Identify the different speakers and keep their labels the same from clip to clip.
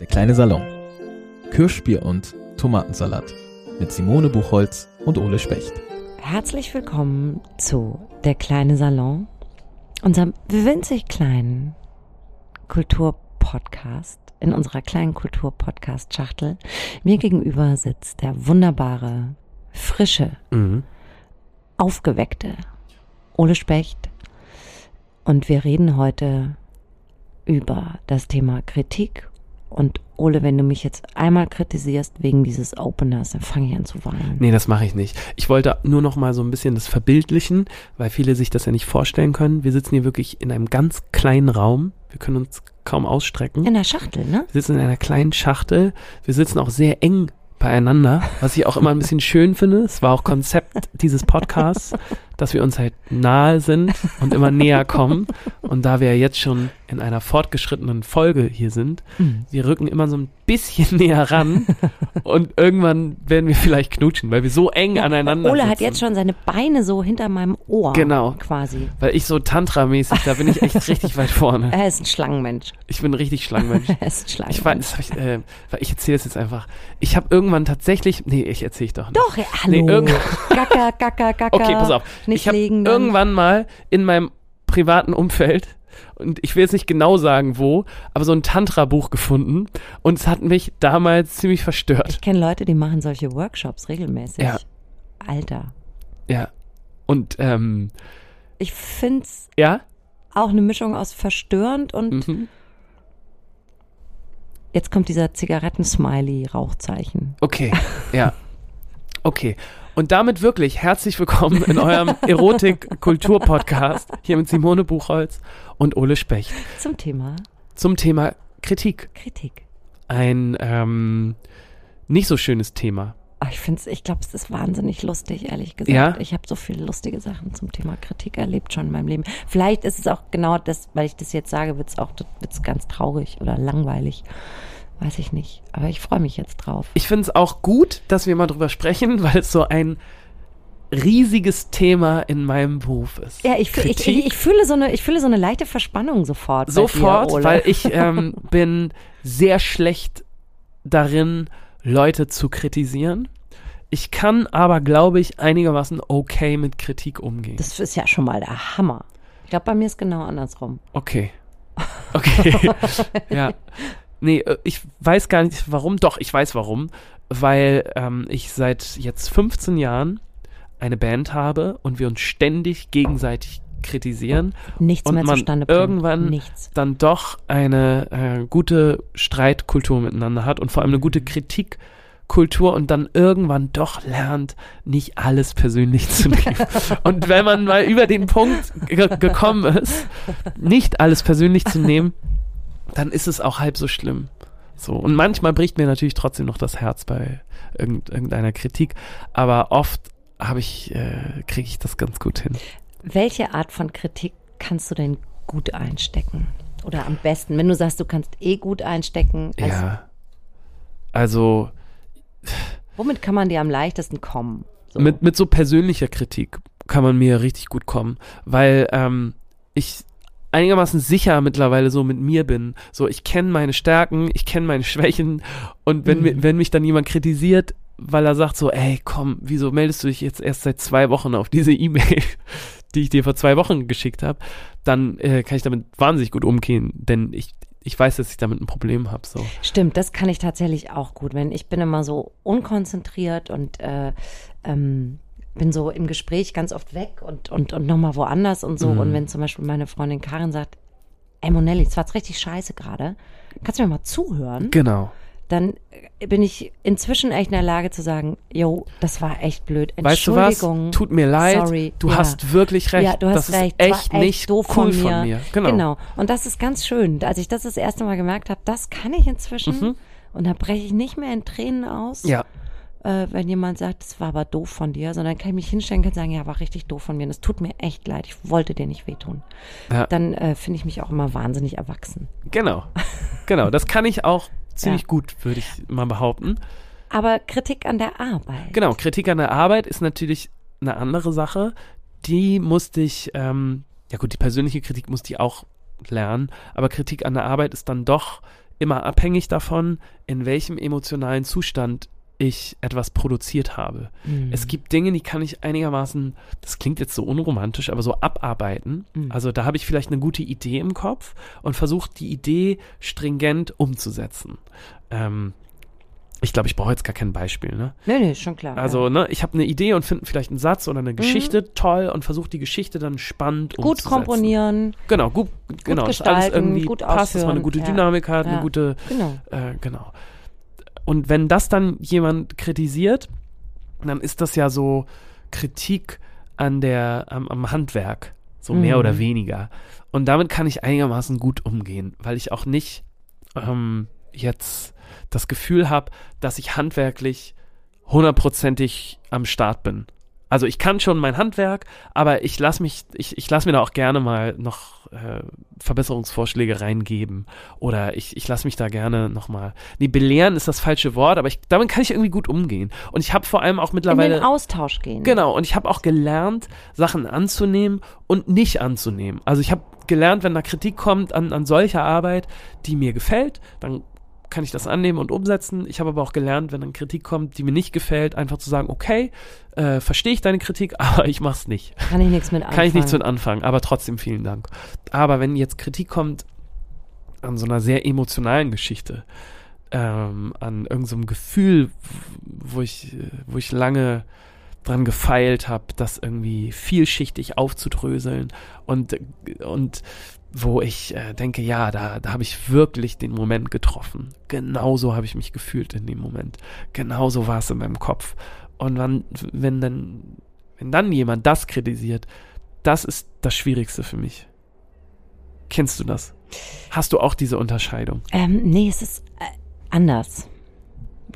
Speaker 1: Der kleine Salon. Kirschbier und Tomatensalat mit Simone Buchholz und Ole Specht.
Speaker 2: Herzlich willkommen zu Der kleine Salon, unserem winzig kleinen Kulturpodcast in unserer kleinen Kulturpodcast-Schachtel. Mir gegenüber sitzt der wunderbare, frische,
Speaker 3: Mhm.
Speaker 2: aufgeweckte Ole Specht. Und wir reden heute über das Thema Kritik. Und Ole, wenn du mich jetzt einmal kritisierst wegen dieses Openers, dann fange ich an zu weinen.
Speaker 3: Nee, das mache ich nicht. Ich wollte nur noch mal so ein bisschen das verbildlichen, weil viele sich das ja nicht vorstellen können. Wir sitzen hier wirklich in einem ganz kleinen Raum. Wir können uns kaum ausstrecken.
Speaker 2: In der Schachtel, ne?
Speaker 3: Wir sitzen in einer kleinen Schachtel. Wir sitzen auch sehr eng beieinander, was ich auch immer ein bisschen schön finde. Es war auch Konzept dieses Podcasts, dass wir uns halt nahe sind und immer näher kommen. Und da wir jetzt schon in einer fortgeschrittenen Folge hier sind,
Speaker 2: Mhm.
Speaker 3: wir rücken immer so ein bisschen näher ran und irgendwann werden wir vielleicht knutschen, weil wir so eng aneinander
Speaker 2: Ole
Speaker 3: sitzen.
Speaker 2: hat jetzt schon seine Beine so hinter meinem Ohr.
Speaker 3: Genau.
Speaker 2: Quasi.
Speaker 3: Weil ich so Tantra-mäßig, da bin ich echt richtig weit vorne.
Speaker 2: Er ist ein Schlangenmensch.
Speaker 3: Ich bin ein richtig Schlangenmensch.
Speaker 2: Er ist ein Schlangenmensch.
Speaker 3: Ich ich, äh, ich erzähle es jetzt einfach. Ich habe irgendwann tatsächlich, nee, ich erzähle ich doch nicht.
Speaker 2: Doch, ja, hallo.
Speaker 3: Nee,
Speaker 2: Gacker, gacker, gacker.
Speaker 3: Okay, pass auf.
Speaker 2: Nicht
Speaker 3: ich habe
Speaker 2: legen dann.
Speaker 3: irgendwann mal in meinem privaten Umfeld und ich will jetzt nicht genau sagen wo, aber so ein Tantra-Buch gefunden und es hat mich damals ziemlich verstört.
Speaker 2: Ich kenne Leute, die machen solche Workshops regelmäßig.
Speaker 3: Ja.
Speaker 2: Alter.
Speaker 3: Ja. Und ähm,
Speaker 2: Ich find's
Speaker 3: ja.
Speaker 2: auch eine Mischung aus verstörend und
Speaker 3: Mhm.
Speaker 2: jetzt kommt dieser Zigaretten-Smiley-Rauchzeichen.
Speaker 3: Okay, ja. Okay. Und damit wirklich herzlich willkommen in eurem Erotik-Kultur-Podcast hier mit Simone Buchholz und Ole Specht
Speaker 2: Zum Thema
Speaker 3: zum Thema Kritik.
Speaker 2: Kritik.
Speaker 3: Ein ähm, nicht so schönes Thema.
Speaker 2: Ah, Ich find's, ich glaube, es ist wahnsinnig lustig, ehrlich gesagt.
Speaker 3: Ja?
Speaker 2: Ich habe so viele lustige Sachen zum Thema Kritik erlebt schon in meinem Leben. Vielleicht ist es auch genau das, weil ich das jetzt sage, wird's auch wird's ganz traurig oder langweilig. Weiß ich nicht. Aber ich freue mich jetzt drauf.
Speaker 3: Ich finde es auch gut, dass wir mal drüber sprechen, weil es so ein riesiges Thema in meinem Beruf ist.
Speaker 2: Ja, ich, ich, ich, ich fühle so eine, ich fühle so eine leichte Verspannung sofort.
Speaker 3: Sofort,
Speaker 2: dir,
Speaker 3: weil ich ähm, bin sehr schlecht darin, Leute zu kritisieren. Ich kann aber, glaube ich, einigermaßen okay mit Kritik umgehen.
Speaker 2: Das ist ja schon mal der Hammer. Ich glaube, bei mir ist genau andersrum.
Speaker 3: Okay. Okay. ja. Nee, äh, ich weiß gar nicht warum. Doch, ich weiß warum. Weil ähm, ich seit jetzt 15 Jahren eine Band habe und wir uns ständig gegenseitig kritisieren
Speaker 2: Nichts
Speaker 3: und
Speaker 2: mehr
Speaker 3: man
Speaker 2: zustande bringt.
Speaker 3: irgendwann
Speaker 2: Nichts.
Speaker 3: dann doch eine äh, gute Streitkultur miteinander hat und vor allem eine gute Kritikkultur und dann irgendwann doch lernt, nicht alles persönlich zu nehmen. und wenn man mal über den Punkt ge gekommen ist, nicht alles persönlich zu nehmen, dann ist es auch halb so schlimm. So. Und manchmal bricht mir natürlich trotzdem noch das Herz bei irgend, irgendeiner Kritik, aber oft habe ich, äh, kriege ich das ganz gut hin.
Speaker 2: Welche Art von Kritik kannst du denn gut einstecken? Oder am besten, wenn du sagst, du kannst eh gut einstecken, also
Speaker 3: ja. Also,
Speaker 2: womit kann man dir am leichtesten kommen? So.
Speaker 3: Mit, mit so persönlicher Kritik kann man mir richtig gut kommen, weil ähm, ich einigermaßen sicher mittlerweile so mit mir bin. So, ich kenne meine Stärken, ich kenne meine Schwächen und wenn,
Speaker 2: Mhm.
Speaker 3: wenn mich dann jemand kritisiert, weil er sagt so, ey, komm, wieso meldest du dich jetzt erst seit zwei Wochen auf diese E-Mail, die ich dir vor zwei Wochen geschickt habe, dann äh, kann ich damit wahnsinnig gut umgehen, denn ich, ich weiß, dass ich damit ein Problem habe. So.
Speaker 2: Stimmt, das kann ich tatsächlich auch gut. Wenn ich bin immer so unkonzentriert und äh, ähm, bin so im Gespräch ganz oft weg und, und, und nochmal woanders und so.
Speaker 3: Mhm.
Speaker 2: Und wenn zum Beispiel meine Freundin Karin sagt, ey Monelli, es war jetzt richtig scheiße gerade, kannst du mir mal zuhören?
Speaker 3: Genau.
Speaker 2: Dann äh, bin ich inzwischen echt in der Lage zu sagen, yo, das war echt blöd.
Speaker 3: Weißt du was?
Speaker 2: Entschuldigung.
Speaker 3: Tut mir leid.
Speaker 2: Sorry.
Speaker 3: Du
Speaker 2: Ja.
Speaker 3: hast wirklich recht.
Speaker 2: Ja, du hast
Speaker 3: das
Speaker 2: recht.
Speaker 3: ist
Speaker 2: war
Speaker 3: echt nicht
Speaker 2: doof
Speaker 3: cool von mir. Genau.
Speaker 2: Und das ist ganz schön. Als ich das das erste Mal gemerkt habe, das kann ich inzwischen.
Speaker 3: Mhm.
Speaker 2: Und da breche ich nicht mehr in Tränen aus,
Speaker 3: Ja.
Speaker 2: Äh, wenn jemand sagt, das war aber doof von dir, sondern kann ich mich hinstellen und sagen, ja, war richtig doof von mir. Und es tut mir echt leid. Ich wollte dir nicht wehtun.
Speaker 3: Ja.
Speaker 2: Dann äh, finde ich mich auch immer wahnsinnig erwachsen.
Speaker 3: Genau. Genau. Das kann ich auch ziemlich
Speaker 2: Ja.
Speaker 3: gut, würde ich mal behaupten.
Speaker 2: Aber Kritik an der Arbeit.
Speaker 3: Genau. Kritik an der Arbeit ist natürlich eine andere Sache. Die musste ich, ähm, ja gut, die persönliche Kritik musste ich auch lernen, aber Kritik an der Arbeit ist dann doch immer abhängig davon, in welchem emotionalen Zustand ich etwas produziert habe.
Speaker 2: Mhm.
Speaker 3: Es gibt Dinge, die kann ich einigermaßen, das klingt jetzt so unromantisch, aber so abarbeiten.
Speaker 2: Mhm.
Speaker 3: Also da habe ich vielleicht eine gute Idee im Kopf und versuche die Idee stringent umzusetzen. Ähm, ich glaube, ich brauche jetzt gar kein Beispiel. Ne?
Speaker 2: Nee, nee, ist schon klar.
Speaker 3: Also ne, ich habe eine Idee und finde vielleicht einen Satz oder eine Geschichte toll und versuche die Geschichte dann spannend
Speaker 2: ja. Gut
Speaker 3: umzusetzen.
Speaker 2: komponieren,
Speaker 3: Genau, gut, genau, dass alles
Speaker 2: gestalten,
Speaker 3: irgendwie
Speaker 2: gut
Speaker 3: passt, dass man eine gute
Speaker 2: ja.
Speaker 3: Dynamik hat,
Speaker 2: Ja.
Speaker 3: eine gute
Speaker 2: genau.
Speaker 3: äh, genau. Und wenn das dann jemand kritisiert, dann ist das ja so Kritik an der, am, am Handwerk, so mehr
Speaker 2: Mhm.
Speaker 3: oder weniger. Und damit kann ich einigermaßen gut umgehen, weil ich auch nicht ähm, jetzt das Gefühl habe, dass ich handwerklich hundertprozentig am Start bin. Also ich kann schon mein Handwerk, aber ich lasse mich, ich, ich lasse mir da auch gerne mal noch äh, Verbesserungsvorschläge reingeben. Oder ich, ich lasse mich da gerne nochmal. Nee, belehren ist das falsche Wort, aber ich, damit kann ich irgendwie gut umgehen. Und ich habe vor allem auch
Speaker 2: In
Speaker 3: mittlerweile.
Speaker 2: den Austausch gehen.
Speaker 3: Genau, und ich habe auch gelernt, Sachen anzunehmen und nicht anzunehmen. Also ich habe gelernt, wenn da Kritik kommt an, an solcher Arbeit, die mir gefällt, dann kann ich das annehmen und umsetzen. Ich habe aber auch gelernt, wenn dann Kritik kommt, die mir nicht gefällt, einfach zu sagen, okay, äh, verstehe ich deine Kritik, aber ich mach's nicht.
Speaker 2: Kann ich nichts mit anfangen.
Speaker 3: Kann ich nichts mit anfangen, aber trotzdem vielen Dank. Aber wenn jetzt Kritik kommt an so einer sehr emotionalen Geschichte, ähm, an irgendeinem so Gefühl, wo ich, wo ich lange dran gefeilt habe, das irgendwie vielschichtig aufzudröseln und, und wo ich äh, denke, ja, da, da habe ich wirklich den Moment getroffen. Genauso habe ich mich gefühlt in dem Moment. Genauso war es in meinem Kopf. Und wann, wenn dann, wenn dann jemand das kritisiert, das ist das Schwierigste für mich. Kennst du das? Hast du auch diese Unterscheidung?
Speaker 2: Ähm, nee, es ist äh, anders.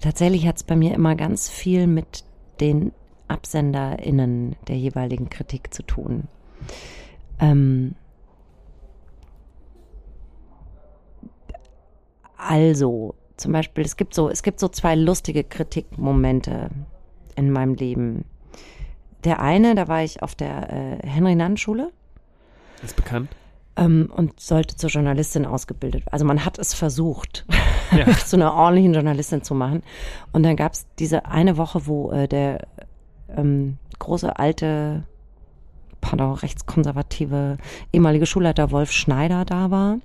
Speaker 2: Tatsächlich hat es bei mir immer ganz viel mit den AbsenderInnen der jeweiligen Kritik zu tun. Ähm, also, zum Beispiel, es gibt so, es gibt so zwei lustige Kritikmomente in meinem Leben. Der eine, da war ich auf der äh, Henry-Nann-Schule
Speaker 3: Ist bekannt?
Speaker 2: ähm, und sollte zur Journalistin ausgebildet. Also man hat es versucht,
Speaker 3: Ja.
Speaker 2: zu einer ordentlichen Journalistin zu machen. Und dann gab es diese eine Woche, wo äh, der ähm, große alte, pardon, rechtskonservative ehemalige Schulleiter Wolf Schneider da war.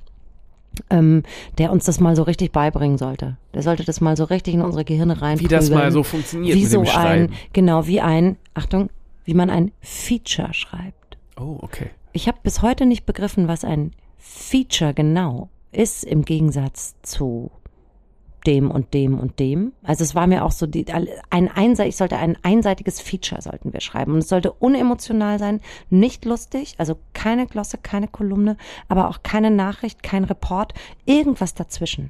Speaker 2: Ähm, der uns das mal so richtig beibringen sollte. Der sollte das mal so richtig in unsere Gehirne rein.
Speaker 3: Wie das mal so funktioniert
Speaker 2: wie so ein, genau, wie ein, Achtung, wie man ein Feature schreibt.
Speaker 3: Oh, okay.
Speaker 2: Ich habe bis heute nicht begriffen, was ein Feature genau ist im Gegensatz zu dem und dem und dem. Also es war mir auch so die, ein einseitig, ich sollte ein einseitiges Feature sollten wir schreiben und es sollte unemotional sein, nicht lustig, also keine Glosse, keine Kolumne, aber auch keine Nachricht, kein Report, irgendwas dazwischen.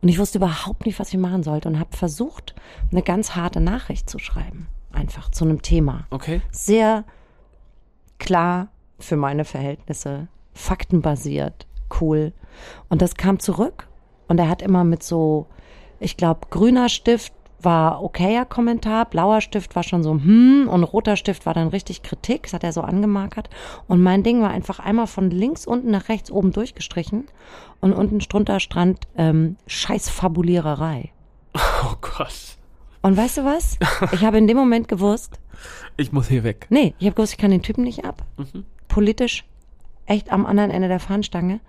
Speaker 2: Und ich wusste überhaupt nicht, was ich machen sollte und habe versucht, eine ganz harte Nachricht zu schreiben, einfach zu einem Thema
Speaker 3: Okay.
Speaker 2: sehr klar für meine Verhältnisse, faktenbasiert, cool. Und das kam zurück und er hat immer mit so, ich glaube, grüner Stift war okayer Kommentar, blauer Stift war schon so, hm, und roter Stift war dann richtig Kritik, das hat er so angemarkert. Und mein Ding war einfach einmal von links unten nach rechts oben durchgestrichen und unten drunter stand ähm, Scheißfabuliererei.
Speaker 3: Oh Gott.
Speaker 2: Und weißt du was? Ich habe in dem Moment gewusst,
Speaker 3: Ich muss hier weg.
Speaker 2: Nee, ich habe gewusst, ich kann den Typen nicht ab.
Speaker 3: Mhm.
Speaker 2: Politisch echt am anderen Ende der Fahnenstange.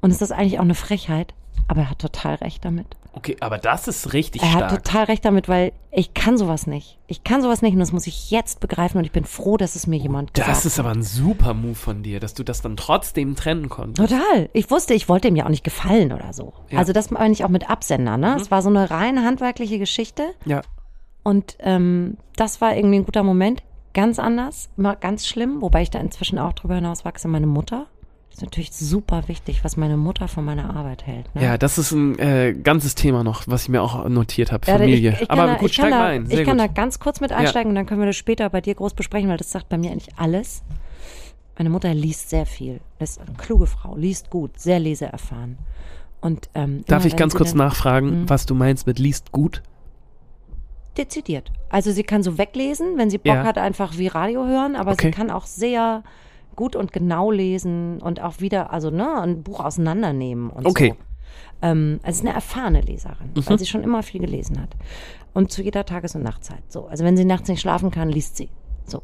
Speaker 2: Und es ist eigentlich auch eine Frechheit. Aber er hat total recht damit.
Speaker 3: Okay, aber das ist richtig
Speaker 2: Er
Speaker 3: stark.
Speaker 2: hat total recht damit, weil ich kann sowas nicht. Ich kann sowas nicht und das muss ich jetzt begreifen und ich bin froh, dass es mir jemand gesagt
Speaker 3: das ist aber ein super Move von dir, dass du das dann trotzdem trennen konntest.
Speaker 2: Total. Ich wusste, ich wollte ihm ja auch nicht gefallen oder so.
Speaker 3: Ja.
Speaker 2: Also das meine ich auch mit Absender, ne? Es war so eine rein handwerkliche Geschichte.
Speaker 3: Ja.
Speaker 2: Und ähm, das war irgendwie ein guter Moment. Ganz anders, immer ganz schlimm, wobei ich da inzwischen auch drüber hinaus wachse. Meine Mutter. Das ist natürlich super wichtig, was meine Mutter von meiner Arbeit hält. Ne?
Speaker 3: Ja, das ist ein äh, ganzes Thema noch, was ich mir auch notiert habe.
Speaker 2: Ja,
Speaker 3: Familie.
Speaker 2: Ich, ich
Speaker 3: aber
Speaker 2: da,
Speaker 3: gut, steig
Speaker 2: da,
Speaker 3: mal ein. Sehr
Speaker 2: ich kann
Speaker 3: gut.
Speaker 2: da ganz kurz mit einsteigen und dann können wir das später bei dir groß besprechen, weil das sagt bei mir eigentlich alles. Meine Mutter liest sehr viel. Ist eine kluge Frau, liest gut, sehr leseerfahren. Und, ähm,
Speaker 3: Darf ich ganz kurz
Speaker 2: dann-
Speaker 3: nachfragen,
Speaker 2: Mhm.
Speaker 3: was du meinst mit liest gut?
Speaker 2: Dezidiert. Also sie kann so weglesen, wenn sie Bock
Speaker 3: Ja.
Speaker 2: hat, einfach wie Radio hören, aber
Speaker 3: Okay.
Speaker 2: sie kann auch sehr gut und genau lesen und auch wieder, also ne, ein Buch auseinandernehmen und
Speaker 3: Okay.
Speaker 2: so. Ähm, also ist eine erfahrene Leserin, weil sie schon immer viel gelesen hat. Und zu jeder Tages- und Nachtzeit. So. Also wenn sie nachts nicht schlafen kann, liest sie. So.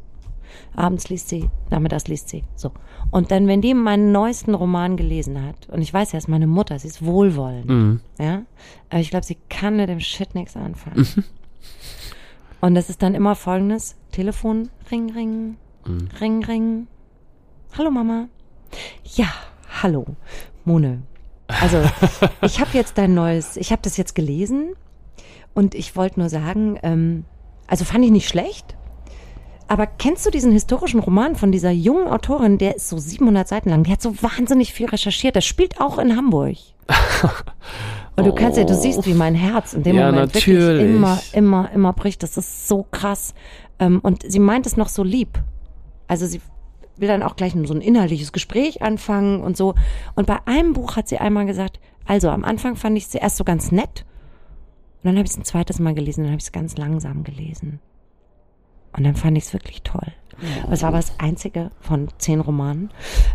Speaker 2: Abends liest sie, nachmittags liest sie. So. Und dann, wenn die meinen neuesten Roman gelesen hat, und ich weiß ja, es ist meine Mutter, sie ist wohlwollend.
Speaker 3: Mhm.
Speaker 2: Ja. Aber ich glaube, sie kann mit dem Shit nichts anfangen. Und das ist dann immer folgendes: Telefon, ring, ring, ring, ring. Hallo Mama. Ja, hallo, Mone. Also, ich habe jetzt dein neues, ich habe das jetzt gelesen und ich wollte nur sagen, ähm, also fand ich nicht schlecht. Aber kennst du diesen historischen Roman von dieser jungen Autorin, der ist so 700 Seiten lang, die hat so wahnsinnig viel recherchiert. Das spielt auch in Hamburg. Und du kannst ja, du siehst, wie mein Herz in dem
Speaker 3: Ja,
Speaker 2: Moment
Speaker 3: natürlich.
Speaker 2: wirklich immer, immer, immer bricht. Das ist so krass. Ähm, Und sie meint es noch so lieb. Also sie will dann auch gleich so ein inhaltliches Gespräch anfangen und so. Und bei einem Buch hat sie einmal gesagt, also am Anfang fand ich es erst so ganz nett. Und dann habe ich es ein zweites Mal gelesen, dann habe ich es ganz langsam gelesen. Und dann fand ich es wirklich toll. Es war aber das einzige von zehn Romanen.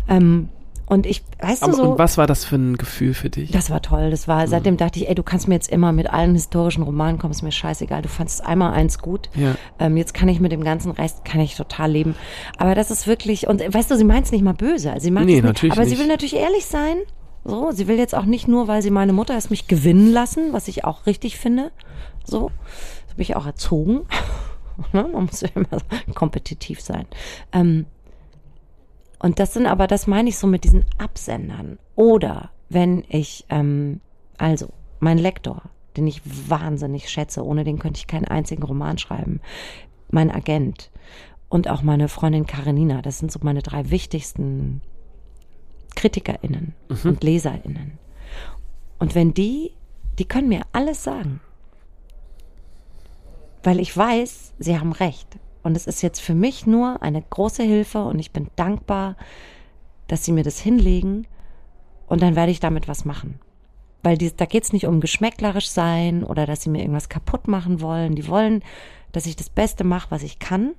Speaker 2: Ähm, und ich, weißt
Speaker 3: Aber,
Speaker 2: du so.
Speaker 3: und was war das für ein Gefühl für dich?
Speaker 2: Das war toll. Das war, seitdem dachte ich, ey, du kannst mir jetzt immer mit allen historischen Romanen kommen, ist mir scheißegal. Du fandst einmal eins gut.
Speaker 3: Ja.
Speaker 2: Ähm, jetzt kann ich mit dem ganzen Rest, kann ich total leben. Aber das ist wirklich, und weißt du, sie meint es nicht mal böse. Also sie
Speaker 3: Nee,
Speaker 2: nicht,
Speaker 3: natürlich
Speaker 2: aber sie
Speaker 3: nicht.
Speaker 2: will natürlich ehrlich sein. So, sie will jetzt auch nicht nur, weil sie meine Mutter ist, mich gewinnen lassen, was ich auch richtig finde. So, das habe ich auch erzogen. Ne? Man muss ja immer so kompetitiv sein. Ähm, und das sind aber, das meine ich so mit diesen Absendern. Oder wenn ich, ähm, also mein Lektor, den ich wahnsinnig schätze, ohne den könnte ich keinen einzigen Roman schreiben, mein Agent und auch meine Freundin Karenina, das sind so meine drei wichtigsten KritikerInnen und LeserInnen. Und wenn die, die können mir alles sagen. Weil ich weiß, sie haben recht. Und es ist jetzt für mich nur eine große Hilfe und ich bin dankbar, dass sie mir das hinlegen und dann werde ich damit was machen. Weil die, da geht es nicht um geschmäcklerisch sein oder dass sie mir irgendwas kaputt machen wollen. Die wollen, dass ich das Beste mache, was ich kann.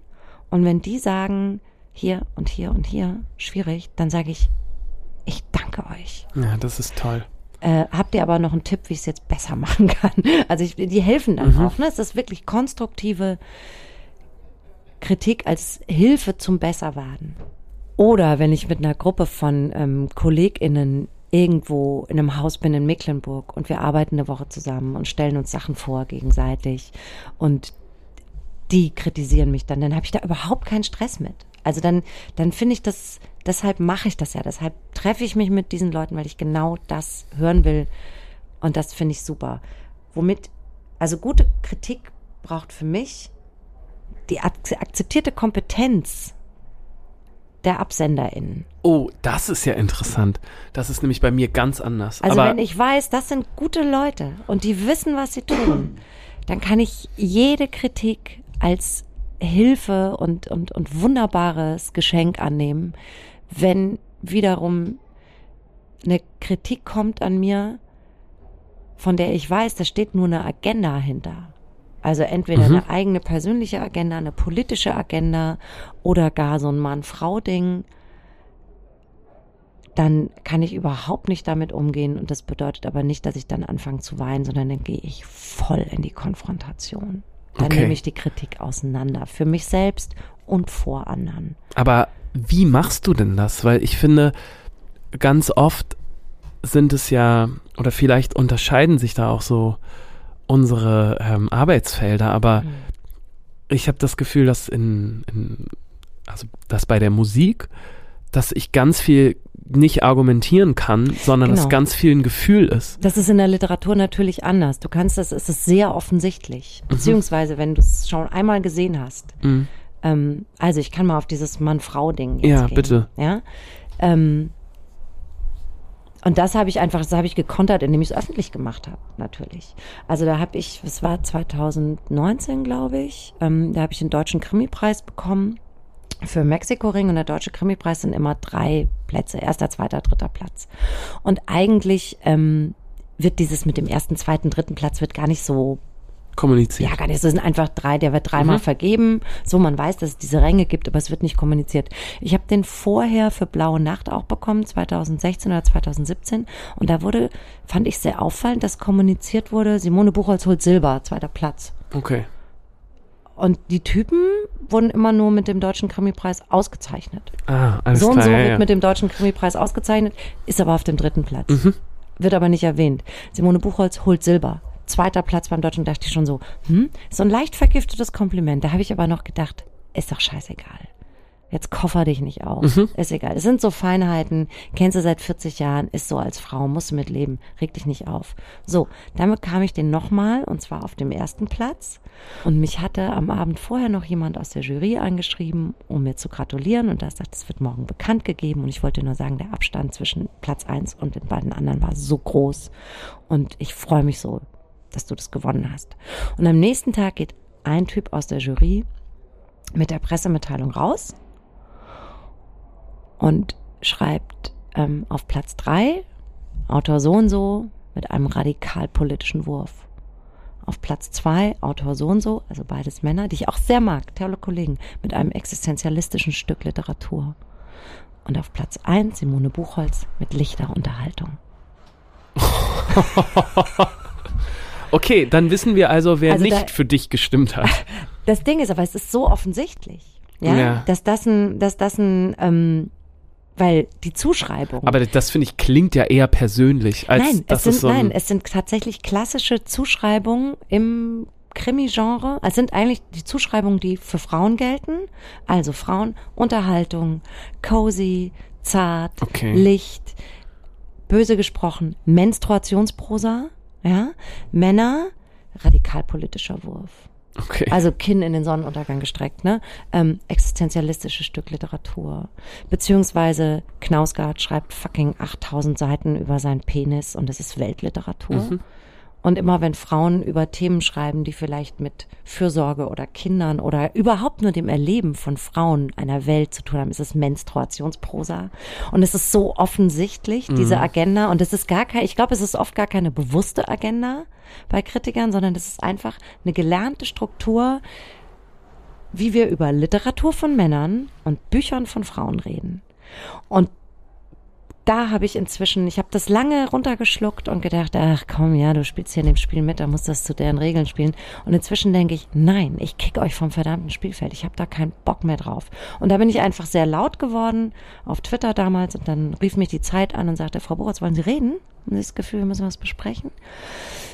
Speaker 2: Und wenn die sagen, hier und hier und hier, schwierig, dann sage ich, ich danke euch.
Speaker 3: Ja, das ist toll.
Speaker 2: Äh, habt ihr aber noch einen Tipp, wie ich es jetzt besser machen kann? Also ich, die helfen dann auch. Ne? Es ist wirklich konstruktive Kritik als Hilfe zum Besserwerden. Oder wenn ich mit einer Gruppe von ähm, KollegInnen irgendwo in einem Haus bin in Mecklenburg und wir arbeiten eine Woche zusammen und stellen uns Sachen vor gegenseitig und die kritisieren mich dann, dann habe ich da überhaupt keinen Stress mit. Also dann, dann finde ich das, deshalb mache ich das ja, deshalb treffe ich mich mit diesen Leuten, weil ich genau das hören will und das finde ich super. Womit, also gute Kritik braucht für mich die ak- akzeptierte Kompetenz der AbsenderInnen.
Speaker 3: Oh, das ist ja interessant. Das ist nämlich bei mir ganz anders.
Speaker 2: Also
Speaker 3: Aber
Speaker 2: wenn ich weiß, das sind gute Leute und die wissen, was sie tun, dann kann ich jede Kritik als Hilfe und, und, und wunderbares Geschenk annehmen, wenn wiederum eine Kritik kommt an mir, von der ich weiß, da steht nur eine Agenda hinter. Also entweder eine eigene persönliche Agenda, eine politische Agenda oder gar so ein Mann-Frau-Ding dann kann ich überhaupt nicht damit umgehen und das bedeutet aber nicht, dass ich dann anfange zu weinen, sondern dann gehe ich voll in die Konfrontation. Dann
Speaker 3: Okay.
Speaker 2: nehme ich die Kritik auseinander, für mich selbst und vor anderen.
Speaker 3: Aber wie machst du denn das? Weil ich finde, ganz oft sind es ja, oder vielleicht unterscheiden sich da auch so unsere ähm, Arbeitsfelder, aber
Speaker 2: Mhm.
Speaker 3: ich habe das Gefühl, dass in, in, also dass bei der Musik, dass ich ganz viel nicht argumentieren kann, sondern dass
Speaker 2: Genau.
Speaker 3: ganz viel ein Gefühl ist.
Speaker 2: Das ist in der Literatur natürlich anders. Du kannst das, es ist sehr offensichtlich. Beziehungsweise, wenn du es schon einmal gesehen hast.
Speaker 3: Mhm.
Speaker 2: Ähm, also ich kann mal auf dieses Mann-Frau-Ding jetzt
Speaker 3: Ja,
Speaker 2: gehen.
Speaker 3: bitte.
Speaker 2: Ja. Ähm, und das habe ich einfach, das habe ich gekontert, indem ich es öffentlich gemacht habe, natürlich. Also da habe ich, es war 2019, glaube ich, ähm, da habe ich den Deutschen Krimipreis bekommen für Mexiko-Ring und der Deutsche Krimipreis sind immer drei Plätze, erster, zweiter, dritter Platz. Und eigentlich ähm, wird dieses mit dem ersten, zweiten, dritten Platz wird gar nicht so
Speaker 3: kommuniziert.
Speaker 2: Ja, gar nicht. Es sind einfach drei, der wird dreimal
Speaker 3: Mhm.
Speaker 2: vergeben. So, man weiß, dass es diese Ränge gibt, aber es wird nicht kommuniziert. Ich habe den vorher für Blaue Nacht auch bekommen, 2016 oder 2017. Und da wurde, fand ich sehr auffallend, dass kommuniziert wurde, Simone Buchholz holt Silber, zweiter Platz.
Speaker 3: Okay.
Speaker 2: Und die Typen wurden immer nur mit dem Deutschen Krimipreis ausgezeichnet.
Speaker 3: Ah, alles
Speaker 2: so und
Speaker 3: klar.
Speaker 2: so
Speaker 3: ja,
Speaker 2: wird
Speaker 3: ja.
Speaker 2: mit dem Deutschen Krimipreis ausgezeichnet, ist aber auf dem dritten Platz.
Speaker 3: Mhm.
Speaker 2: Wird aber nicht erwähnt. Simone Buchholz holt Silber. Zweiter Platz beim Deutschen, dachte ich schon so, hm, so ein leicht vergiftetes Kompliment. Da habe ich aber noch gedacht, ist doch scheißegal. Jetzt koffer dich nicht auf.
Speaker 3: Mhm.
Speaker 2: Ist egal. Es sind so Feinheiten. Kennst du seit 40 Jahren, ist so als Frau, musst du mit leben. Reg dich nicht auf. So, damit kam ich den nochmal und zwar auf dem ersten Platz. Und mich hatte am Abend vorher noch jemand aus der Jury angeschrieben, um mir zu gratulieren und da sagt, es wird morgen bekannt gegeben. Und ich wollte nur sagen, der Abstand zwischen Platz eins und den beiden anderen war so groß. Und ich freue mich so, dass du das gewonnen hast. Und am nächsten Tag geht ein Typ aus der Jury mit der Pressemitteilung raus und schreibt ähm, auf Platz drei Autor so und so mit einem radikal politischen Wurf. Auf Platz zwei Autor so und so, also beides Männer, die ich auch sehr mag, tolle Kollegen, mit einem existenzialistischen Stück Literatur. Und auf Platz eins Simone Buchholz mit lichter Unterhaltung.
Speaker 3: Okay, dann wissen wir also, wer
Speaker 2: Also da-
Speaker 3: nicht für dich gestimmt hat.
Speaker 2: Das Ding ist aber, es ist so offensichtlich, ja,
Speaker 3: Ja.
Speaker 2: dass das ein, dass das ein, ähm, weil die Zuschreibung.
Speaker 3: Aber das finde ich klingt ja eher persönlich, als
Speaker 2: nein, es sind,
Speaker 3: so ein,
Speaker 2: nein, es sind tatsächlich klassische Zuschreibungen im Krimi-Genre. Es sind eigentlich die Zuschreibungen, die für Frauen gelten. Also Frauen, Unterhaltung, cozy, zart,
Speaker 3: Okay.
Speaker 2: Licht, böse gesprochen, Menstruationsprosa, ja, Männer, radikalpolitischer Wurf.
Speaker 3: okay.
Speaker 2: Also Kinn in den Sonnenuntergang gestreckt, ne? Ähm, existenzialistisches Stück Literatur. Beziehungsweise Knausgard schreibt fucking 8000 Seiten über seinen Penis und das ist Weltliteratur. Und immer wenn Frauen über Themen schreiben, die vielleicht mit Fürsorge oder Kindern oder überhaupt nur dem Erleben von Frauen einer Welt zu tun haben, ist es Menstruationsprosa. Und es ist so offensichtlich, diese Agenda. Und es ist gar kein, ich glaube, es ist oft gar keine bewusste Agenda bei Kritikern, sondern es ist einfach eine gelernte Struktur, wie wir über Literatur von Männern und Büchern von Frauen reden. Und da habe ich inzwischen, ich habe das lange runtergeschluckt und gedacht, ach komm, ja, du spielst hier in dem Spiel mit, da musst du das zu deren Regeln spielen. Und inzwischen denke ich, nein, ich kick euch vom verdammten Spielfeld. Ich habe da keinen Bock mehr drauf. Und da bin ich einfach sehr laut geworden auf Twitter damals und dann rief mich die Zeit an und sagte, Frau Boratz, wollen Sie reden? Haben Sie das Gefühl, wir müssen was besprechen?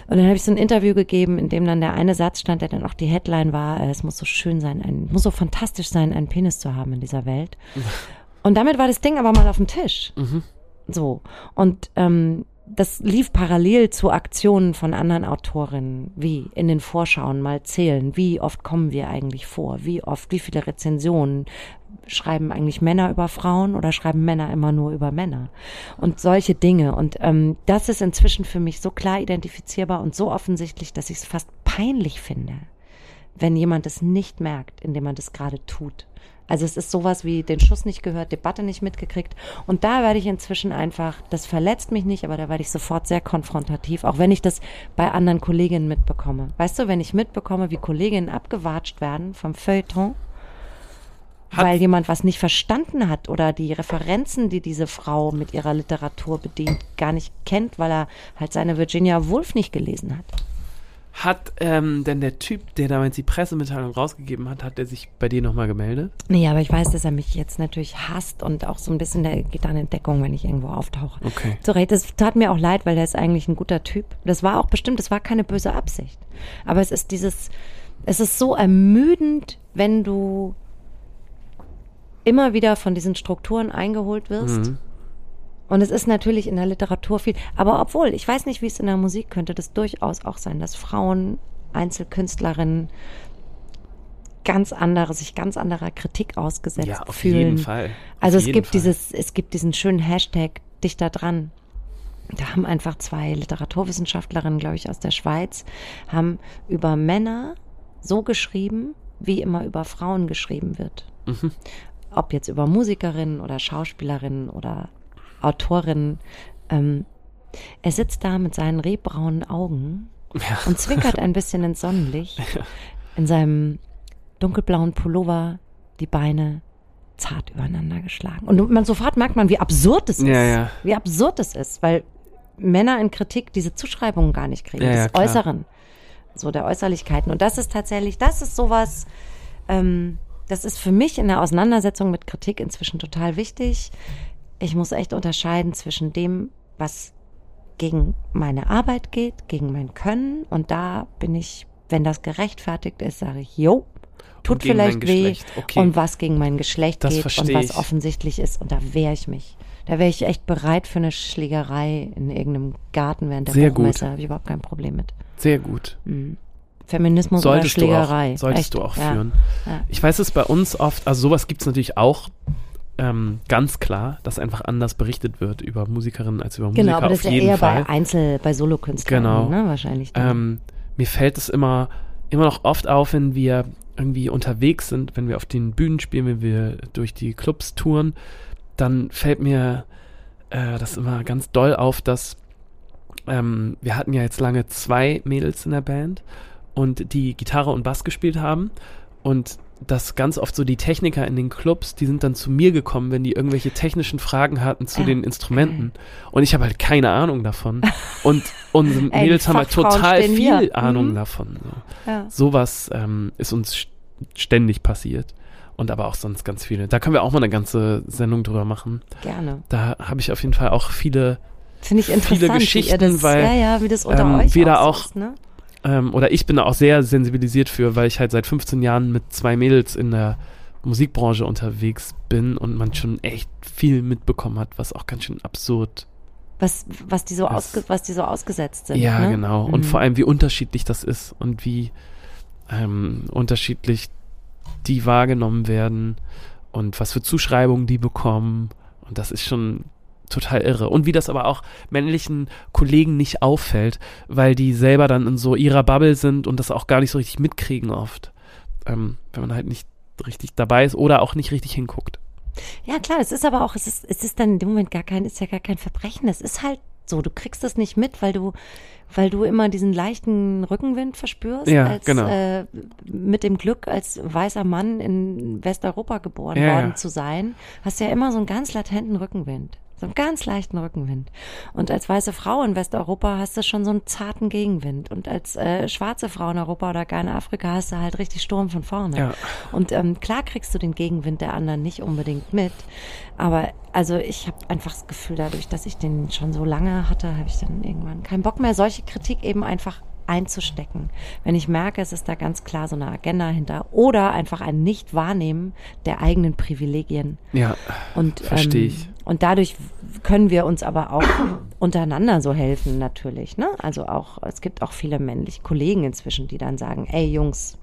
Speaker 2: Und dann habe ich so ein Interview gegeben, in dem dann der eine Satz stand, der dann auch die Headline war, äh, es muss so schön sein, ein, muss so fantastisch sein, einen Penis zu haben in dieser Welt. Und damit war das Ding aber mal auf dem Tisch. So. Und ähm, das lief parallel zu Aktionen von anderen Autorinnen, wie in den Vorschauen mal zählen, wie oft kommen wir eigentlich vor, wie oft, wie viele Rezensionen schreiben eigentlich Männer über Frauen oder schreiben Männer immer nur über Männer und solche Dinge. Und ähm, das ist inzwischen für mich so klar identifizierbar und so offensichtlich, dass ich es fast peinlich finde, wenn jemand es nicht merkt, indem man das gerade tut. Also es ist sowas wie den Schuss nicht gehört, Debatte nicht mitgekriegt. Und da werde ich inzwischen einfach, das verletzt mich nicht, aber da werde ich sofort sehr konfrontativ, auch wenn ich das bei anderen Kolleginnen mitbekomme. Weißt du, wenn ich mitbekomme, wie Kolleginnen abgewatscht werden vom Feuilleton,
Speaker 3: Hat-
Speaker 2: weil jemand was nicht verstanden hat oder die Referenzen, die diese Frau mit ihrer Literatur bedient, gar nicht kennt, weil er halt seine Virginia Woolf nicht gelesen hat.
Speaker 3: Hat ähm, denn der Typ, der damals die Pressemitteilung rausgegeben hat, hat der sich bei dir nochmal gemeldet?
Speaker 2: Nee, aber ich weiß, dass er mich jetzt natürlich hasst und auch so ein bisschen, der geht dann in Deckung, wenn ich irgendwo auftauche.
Speaker 3: Okay.
Speaker 2: Zu Recht, das tat mir auch leid, weil der ist eigentlich ein guter Typ. Das war auch bestimmt, das war keine böse Absicht. Aber es ist dieses, es ist so ermüdend, wenn du immer wieder von diesen Strukturen eingeholt wirst.
Speaker 3: Mhm.
Speaker 2: Und es ist natürlich in der Literatur viel. Aber obwohl, ich weiß nicht, wie es in der Musik könnte das durchaus auch sein, dass Frauen, Einzelkünstlerinnen ganz andere, sich ganz anderer Kritik ausgesetzt
Speaker 3: Ja, auf
Speaker 2: fühlen.
Speaker 3: jeden Fall. Auf
Speaker 2: Also es gibt
Speaker 3: Fall.
Speaker 2: dieses, es gibt diesen schönen Hashtag dichter dran. Da haben einfach zwei Literaturwissenschaftlerinnen, glaube ich, aus der Schweiz, haben über Männer so geschrieben, wie immer über Frauen geschrieben wird.
Speaker 3: Mhm.
Speaker 2: Ob jetzt über Musikerinnen oder Schauspielerinnen oder Autorinnen. Ähm, er sitzt da mit seinen rehbraunen Augen
Speaker 3: Ja.
Speaker 2: und zwinkert ein bisschen ins Sonnenlicht. In seinem dunkelblauen Pullover die Beine zart übereinander geschlagen. Und man sofort merkt man, wie absurd es ist.
Speaker 3: Ja, ja.
Speaker 2: Wie absurd es ist, weil Männer in Kritik diese Zuschreibungen gar nicht kriegen,
Speaker 3: Ja, ja,
Speaker 2: des. Äußeren, so der Äußerlichkeiten. Und das ist tatsächlich, das ist sowas, ähm, das ist für mich in der Auseinandersetzung mit Kritik inzwischen total wichtig. Ich muss echt unterscheiden zwischen dem, was gegen meine Arbeit geht, gegen mein Können. Und da bin ich, wenn das gerechtfertigt ist, sage ich, jo, tut vielleicht weh.
Speaker 3: Okay.
Speaker 2: Und was gegen mein Geschlecht
Speaker 3: Das
Speaker 2: geht und was
Speaker 3: ich.
Speaker 2: offensichtlich ist. Und da wehre ich mich. Da wäre ich echt bereit für eine Schlägerei in irgendeinem Garten während der
Speaker 3: Sehr
Speaker 2: Buchmesse.
Speaker 3: gut.
Speaker 2: Habe ich überhaupt kein Problem mit.
Speaker 3: Sehr gut.
Speaker 2: Feminismus
Speaker 3: Solltest
Speaker 2: oder
Speaker 3: du
Speaker 2: Schlägerei.
Speaker 3: auch, solltest
Speaker 2: echt.
Speaker 3: du auch
Speaker 2: ja.
Speaker 3: führen.
Speaker 2: Ja.
Speaker 3: Ich weiß es bei uns oft, also sowas gibt es natürlich auch ähm, ganz klar, dass einfach anders berichtet wird über Musikerinnen als über Musiker
Speaker 2: Genau, aber das
Speaker 3: auf
Speaker 2: ist ja eher
Speaker 3: Fall.
Speaker 2: bei Einzel, bei Solokünstlern,
Speaker 3: Genau.
Speaker 2: ne, wahrscheinlich.
Speaker 3: Ähm, mir fällt es immer, immer noch oft auf, wenn wir irgendwie unterwegs sind, wenn wir auf den Bühnen spielen, wenn wir durch die Clubs touren, dann fällt mir äh, das immer ganz doll auf, dass ähm, wir hatten ja jetzt lange zwei Mädels in der Band und die Gitarre und Bass gespielt haben und dass ganz oft so die Techniker in den Clubs, die sind dann zu mir gekommen, wenn die irgendwelche technischen Fragen hatten zu den Instrumenten. Und ich habe halt keine Ahnung davon. Und unsere Mädels haben halt total viel
Speaker 2: hier.
Speaker 3: Ahnung
Speaker 2: Mhm.
Speaker 3: davon. So.
Speaker 2: ja.
Speaker 3: Sowas ähm, ist uns st- ständig passiert. Und aber auch sonst ganz viele. Da können wir auch mal eine ganze Sendung drüber machen.
Speaker 2: Gerne.
Speaker 3: Da habe ich auf jeden Fall auch viele
Speaker 2: Finde ich
Speaker 3: viele
Speaker 2: interessant, ihr
Speaker 3: Geschichten,
Speaker 2: das,
Speaker 3: weil,
Speaker 2: ja, ja, wie das unter
Speaker 3: ähm,
Speaker 2: euch
Speaker 3: wir da auch-
Speaker 2: ist, ne?
Speaker 3: Ähm, oder ich bin da auch sehr sensibilisiert für, weil ich halt seit 15 Jahren mit zwei Mädels in der Musikbranche unterwegs bin und man schon echt viel mitbekommen hat, was auch ganz schön absurd.
Speaker 2: was, was, die so ausge, was die so ausgesetzt sind.
Speaker 3: ja,
Speaker 2: ne?
Speaker 3: genau. Und
Speaker 2: Mhm.
Speaker 3: vor allem, wie unterschiedlich das ist und wie ähm, unterschiedlich die wahrgenommen werden und was für Zuschreibungen die bekommen. Und das ist schon total irre. Und wie das aber auch männlichen Kollegen nicht auffällt, weil die selber dann in so ihrer Bubble sind und das auch gar nicht so richtig mitkriegen oft. Ähm, wenn man halt nicht richtig dabei ist oder auch nicht richtig hinguckt.
Speaker 2: Ja, klar, es ist aber auch, es ist, es ist dann in dem Moment gar kein, ist ja gar kein Verbrechen. Es ist halt so, du kriegst das nicht mit, weil du, weil du immer diesen leichten Rückenwind verspürst,
Speaker 3: Ja,
Speaker 2: als
Speaker 3: genau.
Speaker 2: äh, mit dem Glück, als weißer Mann in Westeuropa geboren
Speaker 3: Ja,
Speaker 2: worden
Speaker 3: ja.
Speaker 2: zu sein, hast du ja immer so einen ganz latenten Rückenwind. So einen ganz leichten Rückenwind. Und als weiße Frau in Westeuropa hast du schon so einen zarten Gegenwind. Und als äh, schwarze Frau in Europa oder gar in Afrika hast du halt richtig Sturm von vorne.
Speaker 3: Ja.
Speaker 2: Und ähm, klar kriegst du den Gegenwind der anderen nicht unbedingt mit. Aber also ich habe einfach das Gefühl, dadurch, dass ich den schon so lange hatte, habe ich dann irgendwann keinen Bock mehr, solche Kritik eben einfach einzustecken. Wenn ich merke, es ist da ganz klar so eine Agenda hinter oder einfach ein Nicht-Wahrnehmen der eigenen Privilegien.
Speaker 3: Ja,
Speaker 2: Und,
Speaker 3: Versteh
Speaker 2: ähm,
Speaker 3: ich.
Speaker 2: Und dadurch können wir uns aber auch untereinander so helfen, natürlich. Ne? Also auch, es gibt auch viele männliche Kollegen inzwischen, die dann sagen, ey Jungs,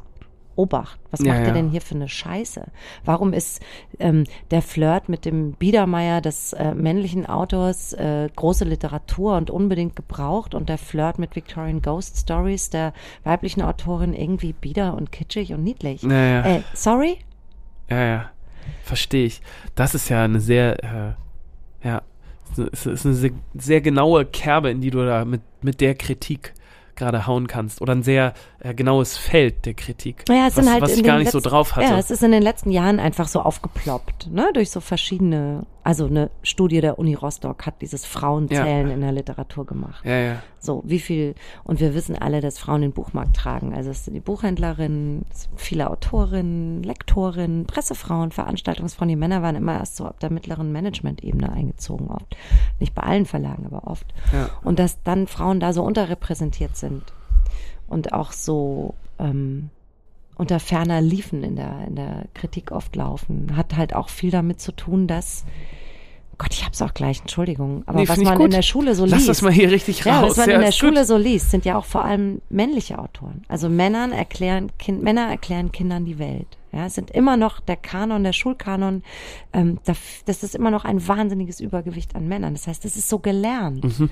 Speaker 2: Obacht, was
Speaker 3: Ja,
Speaker 2: macht ihr
Speaker 3: ja.
Speaker 2: denn hier für eine Scheiße? Warum ist ähm, der Flirt mit dem Biedermeier des äh, männlichen Autors äh, große Literatur und unbedingt gebraucht und der Flirt mit Victorian Ghost Stories der weiblichen Autorin irgendwie bieder und kitschig und niedlich?
Speaker 3: ja, ja.
Speaker 2: Äh, sorry?
Speaker 3: Ja, ja. Verstehe ich. Das ist ja eine sehr, äh, ja, es ist eine sehr, sehr genaue Kerbe, in die du da mit, mit der Kritik gerade hauen kannst. Oder ein sehr äh, genaues Feld der Kritik.
Speaker 2: Naja, es
Speaker 3: was,
Speaker 2: sind halt
Speaker 3: was ich gar nicht so
Speaker 2: letzten-
Speaker 3: drauf hatte.
Speaker 2: Ja, es ist in den letzten Jahren einfach so aufgeploppt, ne? Durch so verschiedene, also eine Studie der Uni Rostock hat dieses Frauenzählen in der Literatur gemacht.
Speaker 3: ja, ja.
Speaker 2: So, wie viel, und wir wissen alle, dass Frauen den Buchmarkt tragen. Also es sind die Buchhändlerinnen, es sind viele Autorinnen, Lektorinnen, Pressefrauen, Veranstaltungsfrauen. Die Männer waren immer erst so ab der mittleren Management-Ebene eingezogen oft. Nicht bei allen Verlagen, aber oft.
Speaker 3: Ja.
Speaker 2: Und dass dann Frauen da so unterrepräsentiert sind und auch so ähm, unter ferner Liefen in der, in der Kritik oft laufen, hat halt auch viel damit zu tun, dass Gott, ich hab's auch gleich, Entschuldigung. Aber
Speaker 3: Nee,
Speaker 2: was man
Speaker 3: gut.
Speaker 2: in der Schule so
Speaker 3: Lass
Speaker 2: liest.
Speaker 3: das mal hier richtig
Speaker 2: Ja,
Speaker 3: raus.
Speaker 2: was man
Speaker 3: ja,
Speaker 2: in der Schule
Speaker 3: gut.
Speaker 2: so liest, sind ja auch vor allem männliche Autoren. Also Männern erklären, kind, Männer erklären Kindern die Welt. Ja, es sind immer noch der Kanon, der Schulkanon, ähm, da, das ist immer noch ein wahnsinniges Übergewicht an Männern. Das heißt, es ist so gelernt.
Speaker 3: Mhm.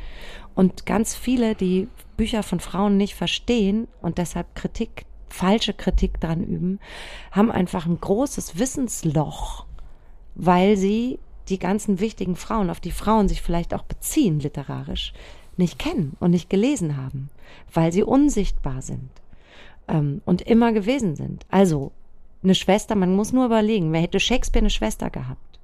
Speaker 2: Und ganz viele, die Bücher von Frauen nicht verstehen und deshalb Kritik, falsche Kritik dran üben, haben einfach ein großes Wissensloch, weil sie die ganzen wichtigen Frauen, auf die Frauen sich vielleicht auch beziehen literarisch, nicht kennen und nicht gelesen haben, weil sie unsichtbar sind ähm, und immer gewesen sind. Also eine Schwester, man muss nur überlegen, wer hätte Shakespeare eine Schwester gehabt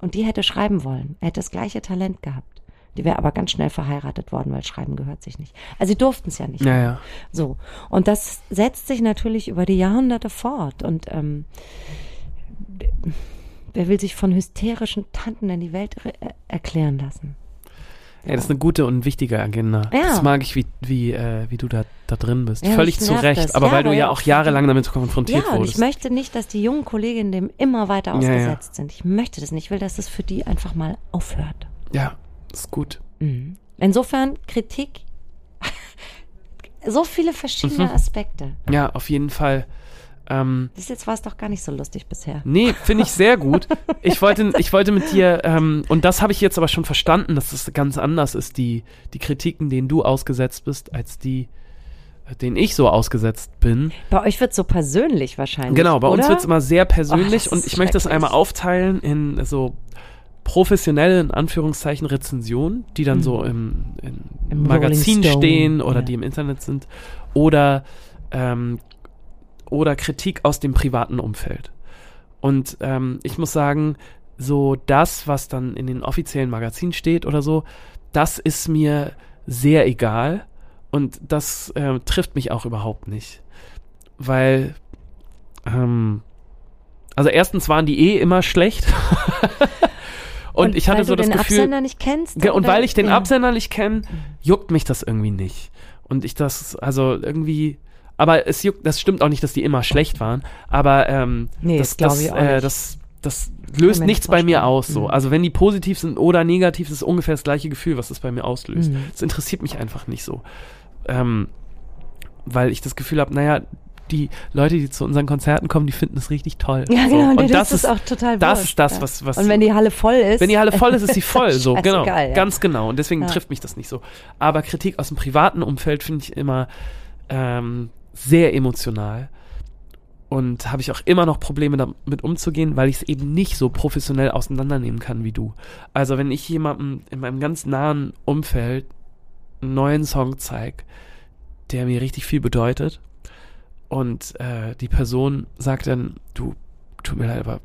Speaker 2: und die hätte schreiben wollen, er hätte das gleiche Talent gehabt. Die wäre aber ganz schnell verheiratet worden, weil Schreiben gehört sich nicht. Also sie durften es ja nicht.
Speaker 3: Ja, ja.
Speaker 2: So. Und das setzt sich natürlich über die Jahrhunderte fort. Und ähm, wer will sich von hysterischen Tanten in die Welt äh, erklären lassen?
Speaker 3: Ja, das ist eine gute und wichtige Agenda.
Speaker 2: Ja.
Speaker 3: Das mag ich, wie, wie, äh, wie du da, da drin bist.
Speaker 2: Ja,
Speaker 3: Völlig zu Recht,
Speaker 2: das.
Speaker 3: aber
Speaker 2: Ja,
Speaker 3: weil du ja
Speaker 2: auch
Speaker 3: jahrelang damit konfrontiert
Speaker 2: Ja, und
Speaker 3: wurdest.
Speaker 2: ich möchte nicht, dass die jungen Kollegen dem immer weiter ausgesetzt sind. Ich möchte das nicht. Ich will, dass es für die einfach mal aufhört.
Speaker 3: ja, ist gut.
Speaker 2: Mhm. Insofern Kritik, so viele verschiedene
Speaker 3: Mhm.
Speaker 2: Aspekte.
Speaker 3: Ja, auf jeden Fall. Ähm,
Speaker 2: Bis jetzt war es doch gar nicht so lustig bisher.
Speaker 3: Nee, finde ich sehr gut. Ich wollte, ich wollte mit dir, ähm, und das habe ich jetzt aber schon verstanden, dass es ganz anders ist, die, die Kritiken, denen du ausgesetzt bist, als die, äh, denen ich so ausgesetzt bin.
Speaker 2: Bei euch wird so persönlich wahrscheinlich.
Speaker 3: Genau, bei uns
Speaker 2: oder?
Speaker 3: wird es immer sehr
Speaker 2: das
Speaker 3: persönlich
Speaker 2: ist
Speaker 3: und ich möchte das
Speaker 2: schrecklich.
Speaker 3: einmal aufteilen in so professionelle, in Anführungszeichen, Rezensionen, die dann so im, in,
Speaker 2: Mhm. Im
Speaker 3: Magazin stehen oder
Speaker 2: ja.
Speaker 3: die im Internet sind oder, ähm, oder Kritik aus dem privaten Umfeld. Und ähm, ich muss sagen, so das, was dann in den offiziellen Magazinen steht oder so, das ist mir sehr egal und das äh, trifft mich auch überhaupt nicht. Weil, ähm, also erstens waren die eh immer schlecht. und, ich hatte
Speaker 2: weil
Speaker 3: so
Speaker 2: du
Speaker 3: das
Speaker 2: den
Speaker 3: Gefühl,
Speaker 2: Absender nicht kennst.
Speaker 3: Ge- und
Speaker 2: oder?
Speaker 3: weil ich den
Speaker 2: Ja.
Speaker 3: Absender nicht kenne, juckt mich das irgendwie nicht. Und ich das, also irgendwie, aber es juckt, das stimmt auch nicht, dass die immer schlecht waren, aber ähm,
Speaker 2: Nee,
Speaker 3: das,
Speaker 2: das
Speaker 3: das,
Speaker 2: ich auch
Speaker 3: äh, das, das löst nichts
Speaker 2: nicht
Speaker 3: bei mir aus. So.
Speaker 2: Mhm.
Speaker 3: Also wenn die positiv sind oder negativ, ist ungefähr das gleiche Gefühl, was das bei mir auslöst.
Speaker 2: Mhm.
Speaker 3: Das interessiert mich einfach nicht so. Ähm, weil ich das Gefühl habe, naja, die Leute, die zu unseren Konzerten kommen, die finden es richtig toll.
Speaker 2: Ja,
Speaker 3: so.
Speaker 2: genau,
Speaker 3: Und
Speaker 2: dir
Speaker 3: das
Speaker 2: ist auch total
Speaker 3: das
Speaker 2: wurscht,
Speaker 3: ist das, was, was
Speaker 2: Und wenn die Halle voll ist.
Speaker 3: wenn die Halle voll ist, ist sie voll. So, genau.
Speaker 2: Scheißegal, ja.
Speaker 3: Ganz genau. Und deswegen
Speaker 2: Ja.
Speaker 3: trifft mich das nicht so. Aber Kritik aus dem privaten Umfeld finde ich immer ähm, sehr emotional. Und habe ich auch immer noch Probleme damit umzugehen, weil ich es eben nicht so professionell auseinandernehmen kann wie du. Also wenn ich jemandem in meinem ganz nahen Umfeld einen neuen Song zeige, der mir richtig viel bedeutet, und äh, die Person sagt dann, du, tut mir leid, aber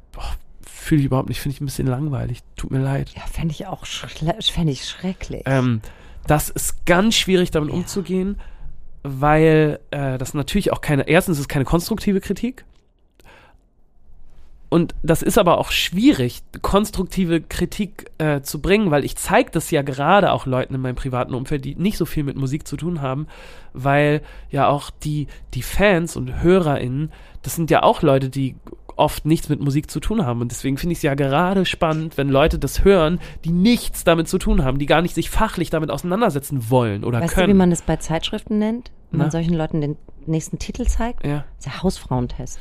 Speaker 3: fühle ich überhaupt nicht, finde ich ein bisschen langweilig, tut mir leid.
Speaker 2: Ja, fände ich auch fänd ich schrecklich.
Speaker 3: Ähm, das ist ganz schwierig, damit
Speaker 2: Ja.
Speaker 3: umzugehen, weil äh, das natürlich auch keine, erstens ist es keine konstruktive Kritik. Und das ist aber auch schwierig, konstruktive Kritik äh, zu bringen, weil ich zeige das ja gerade auch Leuten in meinem privaten Umfeld, die nicht so viel mit Musik zu tun haben, weil ja auch die, die Fans und HörerInnen, das sind ja auch Leute, die oft nichts mit Musik zu tun haben. Und deswegen finde ich es ja gerade spannend, wenn Leute das hören, die nichts damit zu tun haben, die gar nicht sich fachlich damit auseinandersetzen wollen oder
Speaker 2: weißt
Speaker 3: können.
Speaker 2: du, wie man das bei Zeitschriften nennt? Wenn man
Speaker 3: Na?
Speaker 2: solchen Leuten den nächsten Titel zeigt?
Speaker 3: ja,
Speaker 2: Das ist der Hausfrauentest.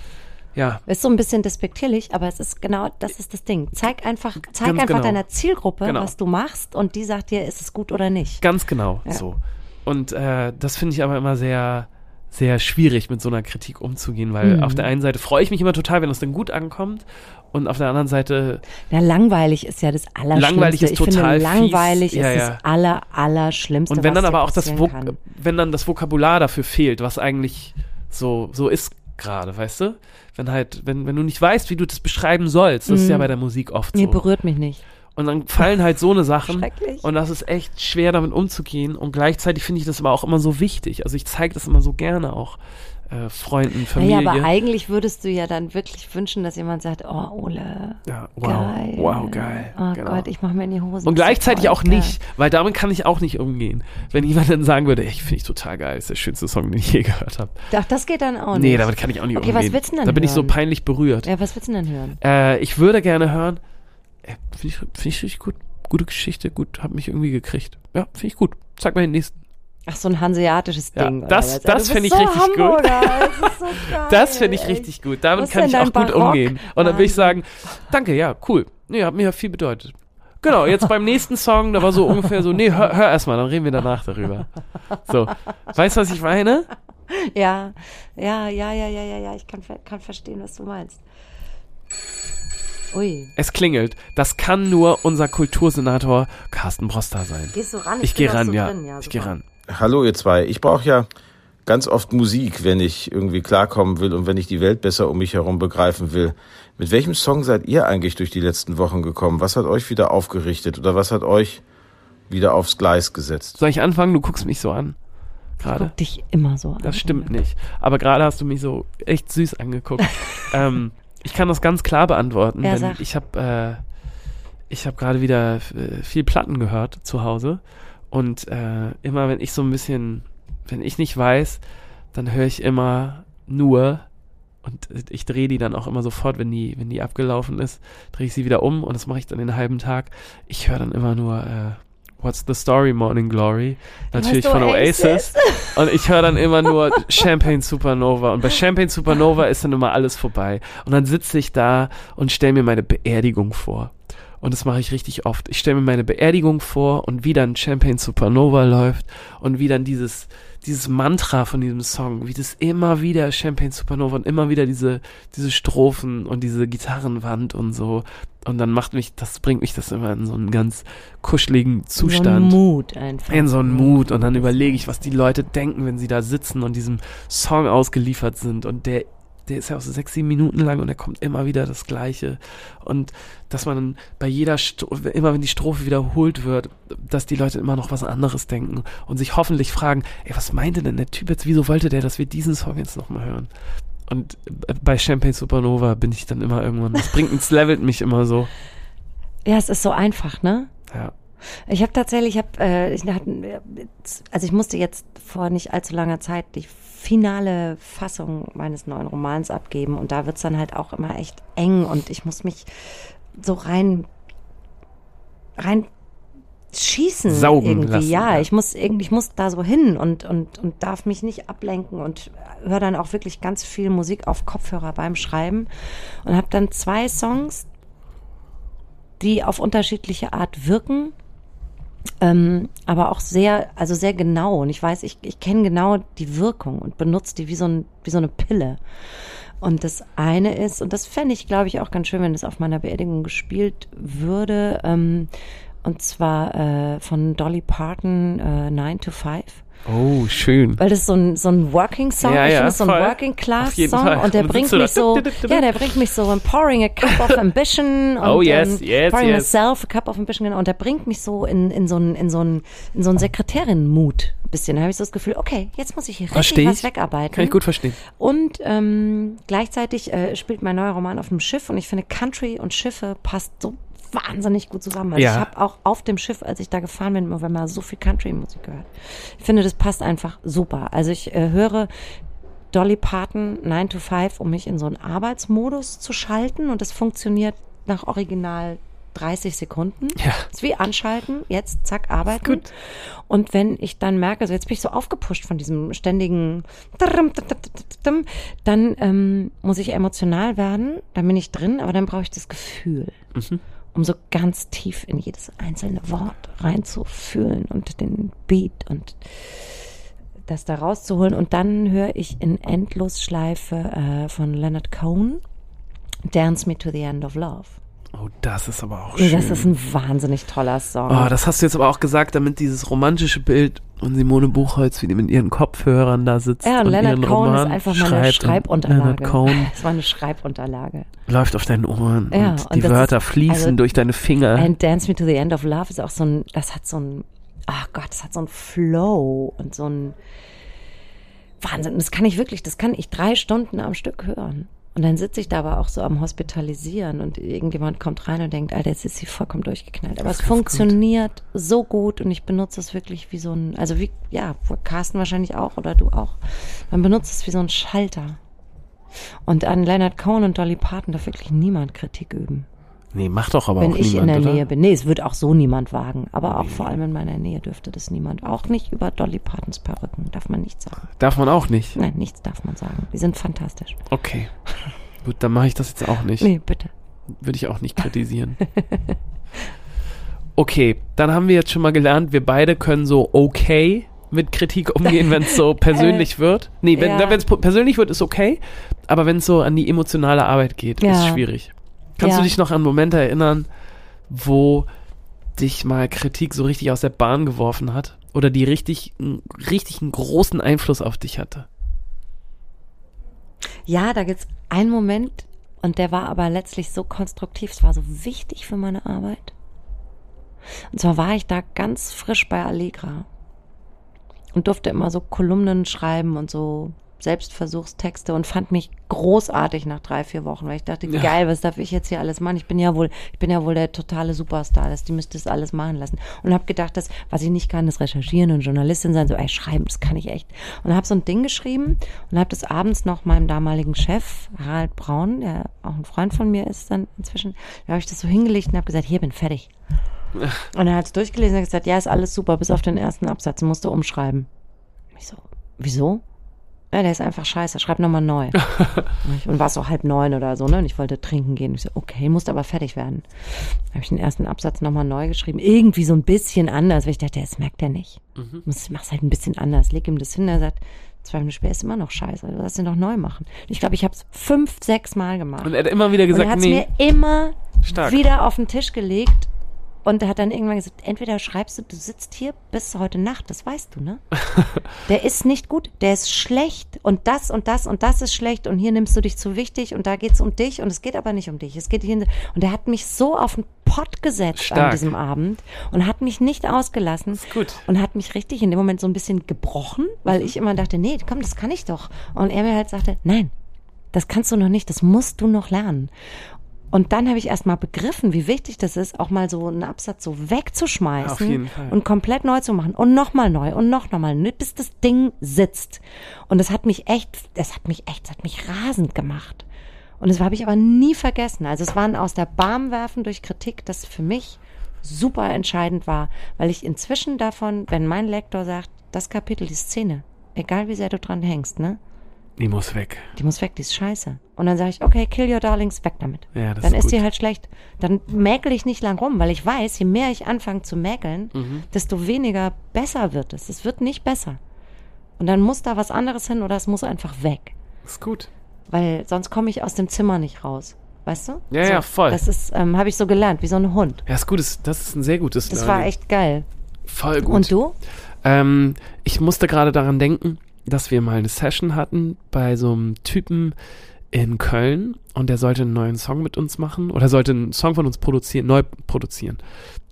Speaker 3: Ja,
Speaker 2: Ist so ein bisschen despektierlich, aber es ist genau, das ist das Ding. Zeig einfach, zeig
Speaker 3: Ganz
Speaker 2: einfach
Speaker 3: genau.
Speaker 2: deiner Zielgruppe,
Speaker 3: Genau.
Speaker 2: was du machst und die sagt dir, ist es gut oder nicht.
Speaker 3: ganz genau
Speaker 2: Ja.
Speaker 3: so. Und äh, das finde ich aber immer sehr, sehr schwierig, mit so einer Kritik umzugehen, weil
Speaker 2: Mhm.
Speaker 3: auf der einen Seite freue ich mich immer total, wenn es dann gut ankommt. Und auf der anderen Seite,
Speaker 2: Ja, langweilig ist ja das Allerschlimmste.
Speaker 3: Langweilig ist
Speaker 2: ich
Speaker 3: total
Speaker 2: finde, langweilig
Speaker 3: fies. Ja,
Speaker 2: ist
Speaker 3: ja.
Speaker 2: das Aller, Allerschlimmste,
Speaker 3: und wenn dann aber auch das,
Speaker 2: kann.
Speaker 3: wenn dann das Vokabular dafür fehlt, was eigentlich so, so ist gerade, weißt du? Wenn halt, wenn, wenn du nicht weißt, wie du das beschreiben sollst, das ist
Speaker 2: Mhm.
Speaker 3: ja bei der Musik oft
Speaker 2: Nee,
Speaker 3: so.
Speaker 2: berührt mich nicht.
Speaker 3: Und dann fallen halt so eine Sachen.
Speaker 2: Schrecklich.
Speaker 3: Und das ist echt schwer, damit umzugehen. Und gleichzeitig finde ich das aber auch immer so wichtig. Also ich zeige das immer so gerne auch äh, Freunden, Familie.
Speaker 2: Naja, aber eigentlich würdest du ja dann wirklich wünschen, dass jemand sagt, oh, Ole,
Speaker 3: ja, wow,
Speaker 2: geil.
Speaker 3: wow, geil.
Speaker 2: Oh
Speaker 3: genau.
Speaker 2: Gott, ich mache mir in die Hose.
Speaker 3: und gleichzeitig auch
Speaker 2: geil.
Speaker 3: nicht, weil damit kann ich auch nicht umgehen. Wenn jemand dann sagen würde, ich finde ich total geil, ist der schönste Song, den ich je gehört habe.
Speaker 2: Ach, das geht dann auch nicht.
Speaker 3: Nee, damit kann ich auch nicht
Speaker 2: Okay, was
Speaker 3: umgehen.
Speaker 2: willst du denn
Speaker 3: da bin ich so peinlich berührt.
Speaker 2: Ja, was willst du denn hören?
Speaker 3: Äh, ich würde gerne hören, äh, finde ich, find ich richtig gut. Gute Geschichte, gut, hat mich irgendwie gekriegt. Ja, finde ich gut. Zeig mal den nächsten.
Speaker 2: Ach, so ein hanseatisches
Speaker 3: Ja,
Speaker 2: Ding.
Speaker 3: das- das
Speaker 2: Du
Speaker 3: find
Speaker 2: bist
Speaker 3: ich
Speaker 2: so
Speaker 3: richtig gut.
Speaker 2: Hamburger, Das ist so.
Speaker 3: Das finde ich richtig gut. Damit kann ich auch
Speaker 2: dein
Speaker 3: gut
Speaker 2: Barock?
Speaker 3: umgehen. Und dann will ich sagen, danke, ja, cool. Nee, hat mir ja viel bedeutet. Genau, jetzt beim nächsten Song, da war so ungefähr so, nee, hör, hör erst mal, dann reden wir danach darüber. So. Weißt du, was ich meine?
Speaker 2: Ja, ja, ja, ja, ja, ja, ja. Ich kann, kann verstehen, was du meinst. Ui.
Speaker 3: Es klingelt. Das kann nur unser Kultursenator Carsten Broster sein.
Speaker 2: Gehst du ran?
Speaker 3: Ich
Speaker 2: bin
Speaker 3: gehe ran,
Speaker 2: so
Speaker 3: ja.
Speaker 2: drin. ja
Speaker 3: Ich gehe ran.
Speaker 4: Hallo ihr zwei. Ich brauche ja ganz oft Musik, wenn ich irgendwie klarkommen will und wenn ich die Welt besser um mich herum begreifen will. Mit welchem Song seid ihr eigentlich durch die letzten Wochen gekommen? Was hat euch wieder aufgerichtet oder was hat euch wieder aufs Gleis gesetzt?
Speaker 3: Soll ich anfangen? Du guckst mich so an. Gerade.
Speaker 2: Guck dich immer so an.
Speaker 3: Das stimmt nicht. Aber gerade hast du mich so echt süß angeguckt. ähm, ich kann das ganz klar beantworten,
Speaker 2: Ja,
Speaker 3: denn
Speaker 2: sag.
Speaker 3: ich habe äh, ich habe gerade wieder äh, viel Platten gehört zu Hause und äh, immer wenn ich so ein bisschen, wenn ich nicht weiß, dann höre ich immer nur und ich drehe die dann auch immer sofort, wenn die wenn die abgelaufen ist, drehe ich sie wieder um und das mache ich dann den halben Tag. Ich höre dann immer nur äh, What's the Story Morning Glory natürlich von Oasis. Und ich höre dann immer nur Champagne Supernova. Und bei Champagne Supernova ist dann immer alles vorbei. Und dann sitze ich da und stelle mir meine Beerdigung vor. Und das mache ich richtig oft. Ich stelle mir meine Beerdigung vor und wie dann Champagne Supernova läuft und wie dann dieses, dieses Mantra von diesem Song, wie das immer wieder Champagne Supernova und immer wieder diese, diese Strophen und diese Gitarrenwand und so. Und dann macht mich, das bringt mich das immer in so einen ganz kuscheligen
Speaker 2: So ein
Speaker 3: Zustand
Speaker 2: Mut einfach.
Speaker 3: in so einen Mut und dann überlege ich, was die Leute denken, wenn sie da sitzen und diesem Song ausgeliefert sind und der der ist ja auch so sechs, sieben Minuten lang und er kommt immer wieder das Gleiche. Und dass man dann bei jeder, Stro immer wenn die Strophe wiederholt wird, dass die Leute immer noch was anderes denken und sich hoffentlich fragen, ey, was meinte denn der Typ jetzt, wieso wollte der, dass wir diesen Song jetzt nochmal hören? Und äh, bei Champagne Supernova bin ich dann immer irgendwann, das bringt, es levelt mich immer so.
Speaker 2: Ja, es ist so einfach, ne?
Speaker 3: Ja.
Speaker 2: Ich habe tatsächlich, ich habe, äh, ich hatte, also ich musste jetzt vor nicht allzu langer Zeit die finale Fassung meines neuen Romans abgeben und da wird's dann halt auch immer echt eng und ich muss mich so rein, rein schießen
Speaker 3: Saugen
Speaker 2: irgendwie.
Speaker 3: lassen,
Speaker 2: ja,
Speaker 3: ja.
Speaker 2: ich muss irgendwie, ich muss da so hin und und und darf mich nicht ablenken und höre dann auch wirklich ganz viel Musik auf Kopfhörer beim Schreiben und habe dann zwei Songs, die auf unterschiedliche Art wirken, ähm, aber auch sehr, also sehr genau. Und ich weiß, ich, ich kenne genau die Wirkung und benutze die wie so, ein, wie so eine Pille. Und das eine ist, und das fände ich, glaube ich, auch ganz schön, wenn es auf meiner Beerdigung gespielt würde, ähm, und zwar äh, von Dolly Parton, äh, 9 to 5.
Speaker 3: Oh, schön.
Speaker 2: Weil das ist so ein, so ein Working-Song,
Speaker 3: Ja,
Speaker 2: ich
Speaker 3: ja,
Speaker 2: finde es so ein
Speaker 3: voll.
Speaker 2: Working Class Song
Speaker 3: Fall.
Speaker 2: und der
Speaker 3: Und
Speaker 2: bringt mich so, ja, der bringt mich so in pouring a cup of ambition und
Speaker 3: Oh, yes,
Speaker 2: ähm,
Speaker 3: yes,
Speaker 2: pouring
Speaker 3: yes.
Speaker 2: myself a cup of ambition genau und der bringt mich so in, in so ein in so ein in so ein Sekretärin-Mut ein bisschen. Da habe ich so das Gefühl, okay, jetzt muss ich hier richtig
Speaker 3: Versteh
Speaker 2: was
Speaker 3: ich.
Speaker 2: wegarbeiten.
Speaker 3: Kann ich gut verstehen.
Speaker 2: Und ähm, gleichzeitig äh, spielt mein neuer Roman auf einem Schiff und ich finde Country und Schiffe passt so wahnsinnig gut zusammen. Also
Speaker 3: Ja.
Speaker 2: ich habe auch auf dem Schiff, als ich da gefahren bin, wenn man so viel Country-Musik gehört. Ich finde, das passt einfach super. Also ich äh, höre Dolly Parton 9 to 5, um mich in so einen Arbeitsmodus zu schalten und das funktioniert nach original 30 Sekunden.
Speaker 3: Ja.
Speaker 2: ist wie anschalten, jetzt zack, arbeiten.
Speaker 3: gut.
Speaker 2: Und wenn ich dann merke, also jetzt bin ich so aufgepusht von diesem ständigen, dann ähm, muss ich emotional werden, dann bin ich drin, aber dann brauche ich das Gefühl, um so ganz tief in jedes einzelne Wort reinzufühlen und den Beat und das da rauszuholen. Und dann höre ich in Endlosschleife äh, von Leonard Cohen Dance Me to the End of Love.
Speaker 3: Oh, das ist aber auch schön.
Speaker 2: das ist ein wahnsinnig toller Song.
Speaker 3: Oh, das hast du jetzt aber auch gesagt, damit dieses romantische Bild und Simone Buchholz, wie die mit ihren Kopfhörern da sitzt
Speaker 2: Ja, und
Speaker 3: und
Speaker 2: Leonard
Speaker 3: ihren
Speaker 2: Cohen
Speaker 3: Roman
Speaker 2: ist einfach
Speaker 3: schreibt. und
Speaker 2: Schreibunterlage.
Speaker 3: Leonard Cohen
Speaker 2: Das war eine Schreibunterlage.
Speaker 3: läuft auf deinen Ohren
Speaker 2: Ja,
Speaker 3: und
Speaker 2: und
Speaker 3: die Wörter
Speaker 2: ist-
Speaker 3: fließen
Speaker 2: also-
Speaker 3: durch deine Finger.
Speaker 2: And Dance Me to the End of Love ist auch so ein, das hat so ein, ach Gott, das hat so ein Flow und so ein Wahnsinn. Das kann ich wirklich, das kann ich drei Stunden am Stück hören. Und dann sitze ich da aber auch so am Hospitalisieren und irgendjemand kommt rein und denkt, Alter, jetzt ist sie vollkommen durchgeknallt. Aber
Speaker 3: Das
Speaker 2: es funktioniert so gut und ich benutze es wirklich wie so ein, also wie, ja, Carsten wahrscheinlich auch oder du auch. Man benutzt es wie so ein Schalter. Und an Leonard Cohen und Dolly Parton darf wirklich niemand Kritik üben
Speaker 3: nee, mach doch aber
Speaker 2: wenn
Speaker 3: auch
Speaker 2: ich
Speaker 3: niemand,
Speaker 2: in der
Speaker 3: oder?
Speaker 2: Nähe bin. Nee, es wird auch so niemand wagen. Aber auch vor allem in meiner Nähe dürfte das niemand. Auch nicht über Dolly Partons Perücken, darf man nicht sagen.
Speaker 3: Darf man auch nicht.
Speaker 2: Nein, nichts darf man sagen. Die sind fantastisch.
Speaker 3: Okay. Gut, dann mache ich das jetzt auch nicht.
Speaker 2: Nee, bitte.
Speaker 3: Würde ich auch nicht kritisieren. Okay, dann haben wir jetzt schon mal gelernt, wir beide können so okay mit Kritik umgehen, wenn es so persönlich wird. Nee, wenn
Speaker 2: ja.
Speaker 3: es persönlich wird, ist okay, aber wenn es so an die emotionale Arbeit geht,
Speaker 2: Ja.
Speaker 3: ist schwierig. Kannst
Speaker 2: Ja.
Speaker 3: du dich noch an Momente erinnern, wo dich mal Kritik so richtig aus der Bahn geworfen hat? Oder die richtig, richtig einen großen Einfluss auf dich hatte?
Speaker 2: Ja, da gibt's einen Moment und der war aber letztlich so konstruktiv, es war so wichtig für meine Arbeit. Und zwar war ich da ganz frisch bei Allegra und durfte immer so Kolumnen schreiben und so Selbstversuchstexte und fand mich großartig nach drei, vier Wochen, weil ich dachte,
Speaker 3: Ja.
Speaker 2: geil, was darf ich jetzt hier alles machen? Ich bin ja wohl, ich bin ja wohl der totale Superstar, das, die müsste das alles machen lassen. Und habe gedacht, das, was ich nicht kann, ist recherchieren und Journalistin sein, so, ey, schreiben, das kann ich echt. Und habe so ein Ding geschrieben und habe das abends noch meinem damaligen Chef, Harald Braun, der auch ein Freund von mir ist dann inzwischen, da habe ich das so hingelegt und habe gesagt, hier, bin fertig. Und er hat es durchgelesen und gesagt, ja, ist alles super, bis auf den ersten Absatz, musst du umschreiben. Ich so, wieso? Ja, der ist einfach scheiße, schreib nochmal neu. und war so halb neun oder so, ne? Und ich wollte trinken gehen. Ich so, okay, musste aber fertig werden. Habe ich den ersten Absatz nochmal neu geschrieben. Irgendwie so ein bisschen anders, weil ich dachte, das merkt er nicht. Ich mach's halt ein bisschen anders. Leg ihm das hin, er sagt, zwei Minuten später ist immer noch scheiße. Du sollst ihn doch neu machen. Ich glaube, ich habe es fünf, sechs Mal gemacht.
Speaker 3: Und er hat immer wieder
Speaker 2: Und
Speaker 3: gesagt,
Speaker 2: er hat es
Speaker 3: nee.
Speaker 2: mir immer
Speaker 3: Stark.
Speaker 2: wieder auf den Tisch gelegt und er hat dann irgendwann gesagt, entweder schreibst du, du sitzt hier bis heute Nacht, das weißt du, ne? Der ist nicht gut, der ist schlecht und das und das und das ist schlecht und hier nimmst du dich zu wichtig und da geht's um dich und es geht aber nicht um dich. Es geht hier und er hat mich so auf den Pott gesetzt an
Speaker 3: Stark.
Speaker 2: diesem Abend und hat mich nicht ausgelassen
Speaker 3: Ist gut.
Speaker 2: und hat mich richtig in dem Moment so ein bisschen gebrochen, weil ich immer dachte, nee, komm, das kann ich doch. Und er mir halt sagte, nein, das kannst du noch nicht, das musst du noch lernen. Und dann habe ich erst mal begriffen, wie wichtig das ist, auch mal so einen Absatz so wegzuschmeißen und komplett neu zu machen und nochmal neu und noch nochmal, bis das Ding sitzt. Und das hat mich echt, das hat mich echt, das hat mich rasend gemacht. Und das habe ich aber nie vergessen. Also es waren aus der Bahn werfen durch Kritik, das für mich super entscheidend war, weil ich inzwischen davon, wenn mein Lektor sagt, das Kapitel, die Szene, egal wie sehr du dran hängst, ne,
Speaker 3: Die muss weg.
Speaker 2: die muss weg, die ist scheiße. Und dann sage ich, okay, kill your darlings, weg damit.
Speaker 3: Ja, das
Speaker 2: dann
Speaker 3: ist
Speaker 2: ist die halt schlecht. Dann mäkel ich nicht lang rum, weil ich weiß, je mehr ich anfange zu mäkeln,
Speaker 3: Mhm.
Speaker 2: desto weniger besser wird es. Es wird nicht besser. Und dann muss da was anderes hin oder es muss einfach weg.
Speaker 3: Ist gut.
Speaker 2: Weil sonst komme ich aus dem Zimmer nicht raus. Weißt du?
Speaker 3: Ja, ja, voll.
Speaker 2: Das ist, ähm, habe ich so gelernt, wie so ein Hund.
Speaker 3: Ja, ist gut. Das ist ein sehr gutes
Speaker 2: Das
Speaker 3: Learning.
Speaker 2: war echt geil.
Speaker 3: Voll gut.
Speaker 2: Und du?
Speaker 3: Ähm, ich musste gerade daran denken, dass wir mal eine Session hatten bei so einem Typen in Köln und der sollte einen neuen Song mit uns machen oder sollte einen Song von uns produzieren, neu produzieren.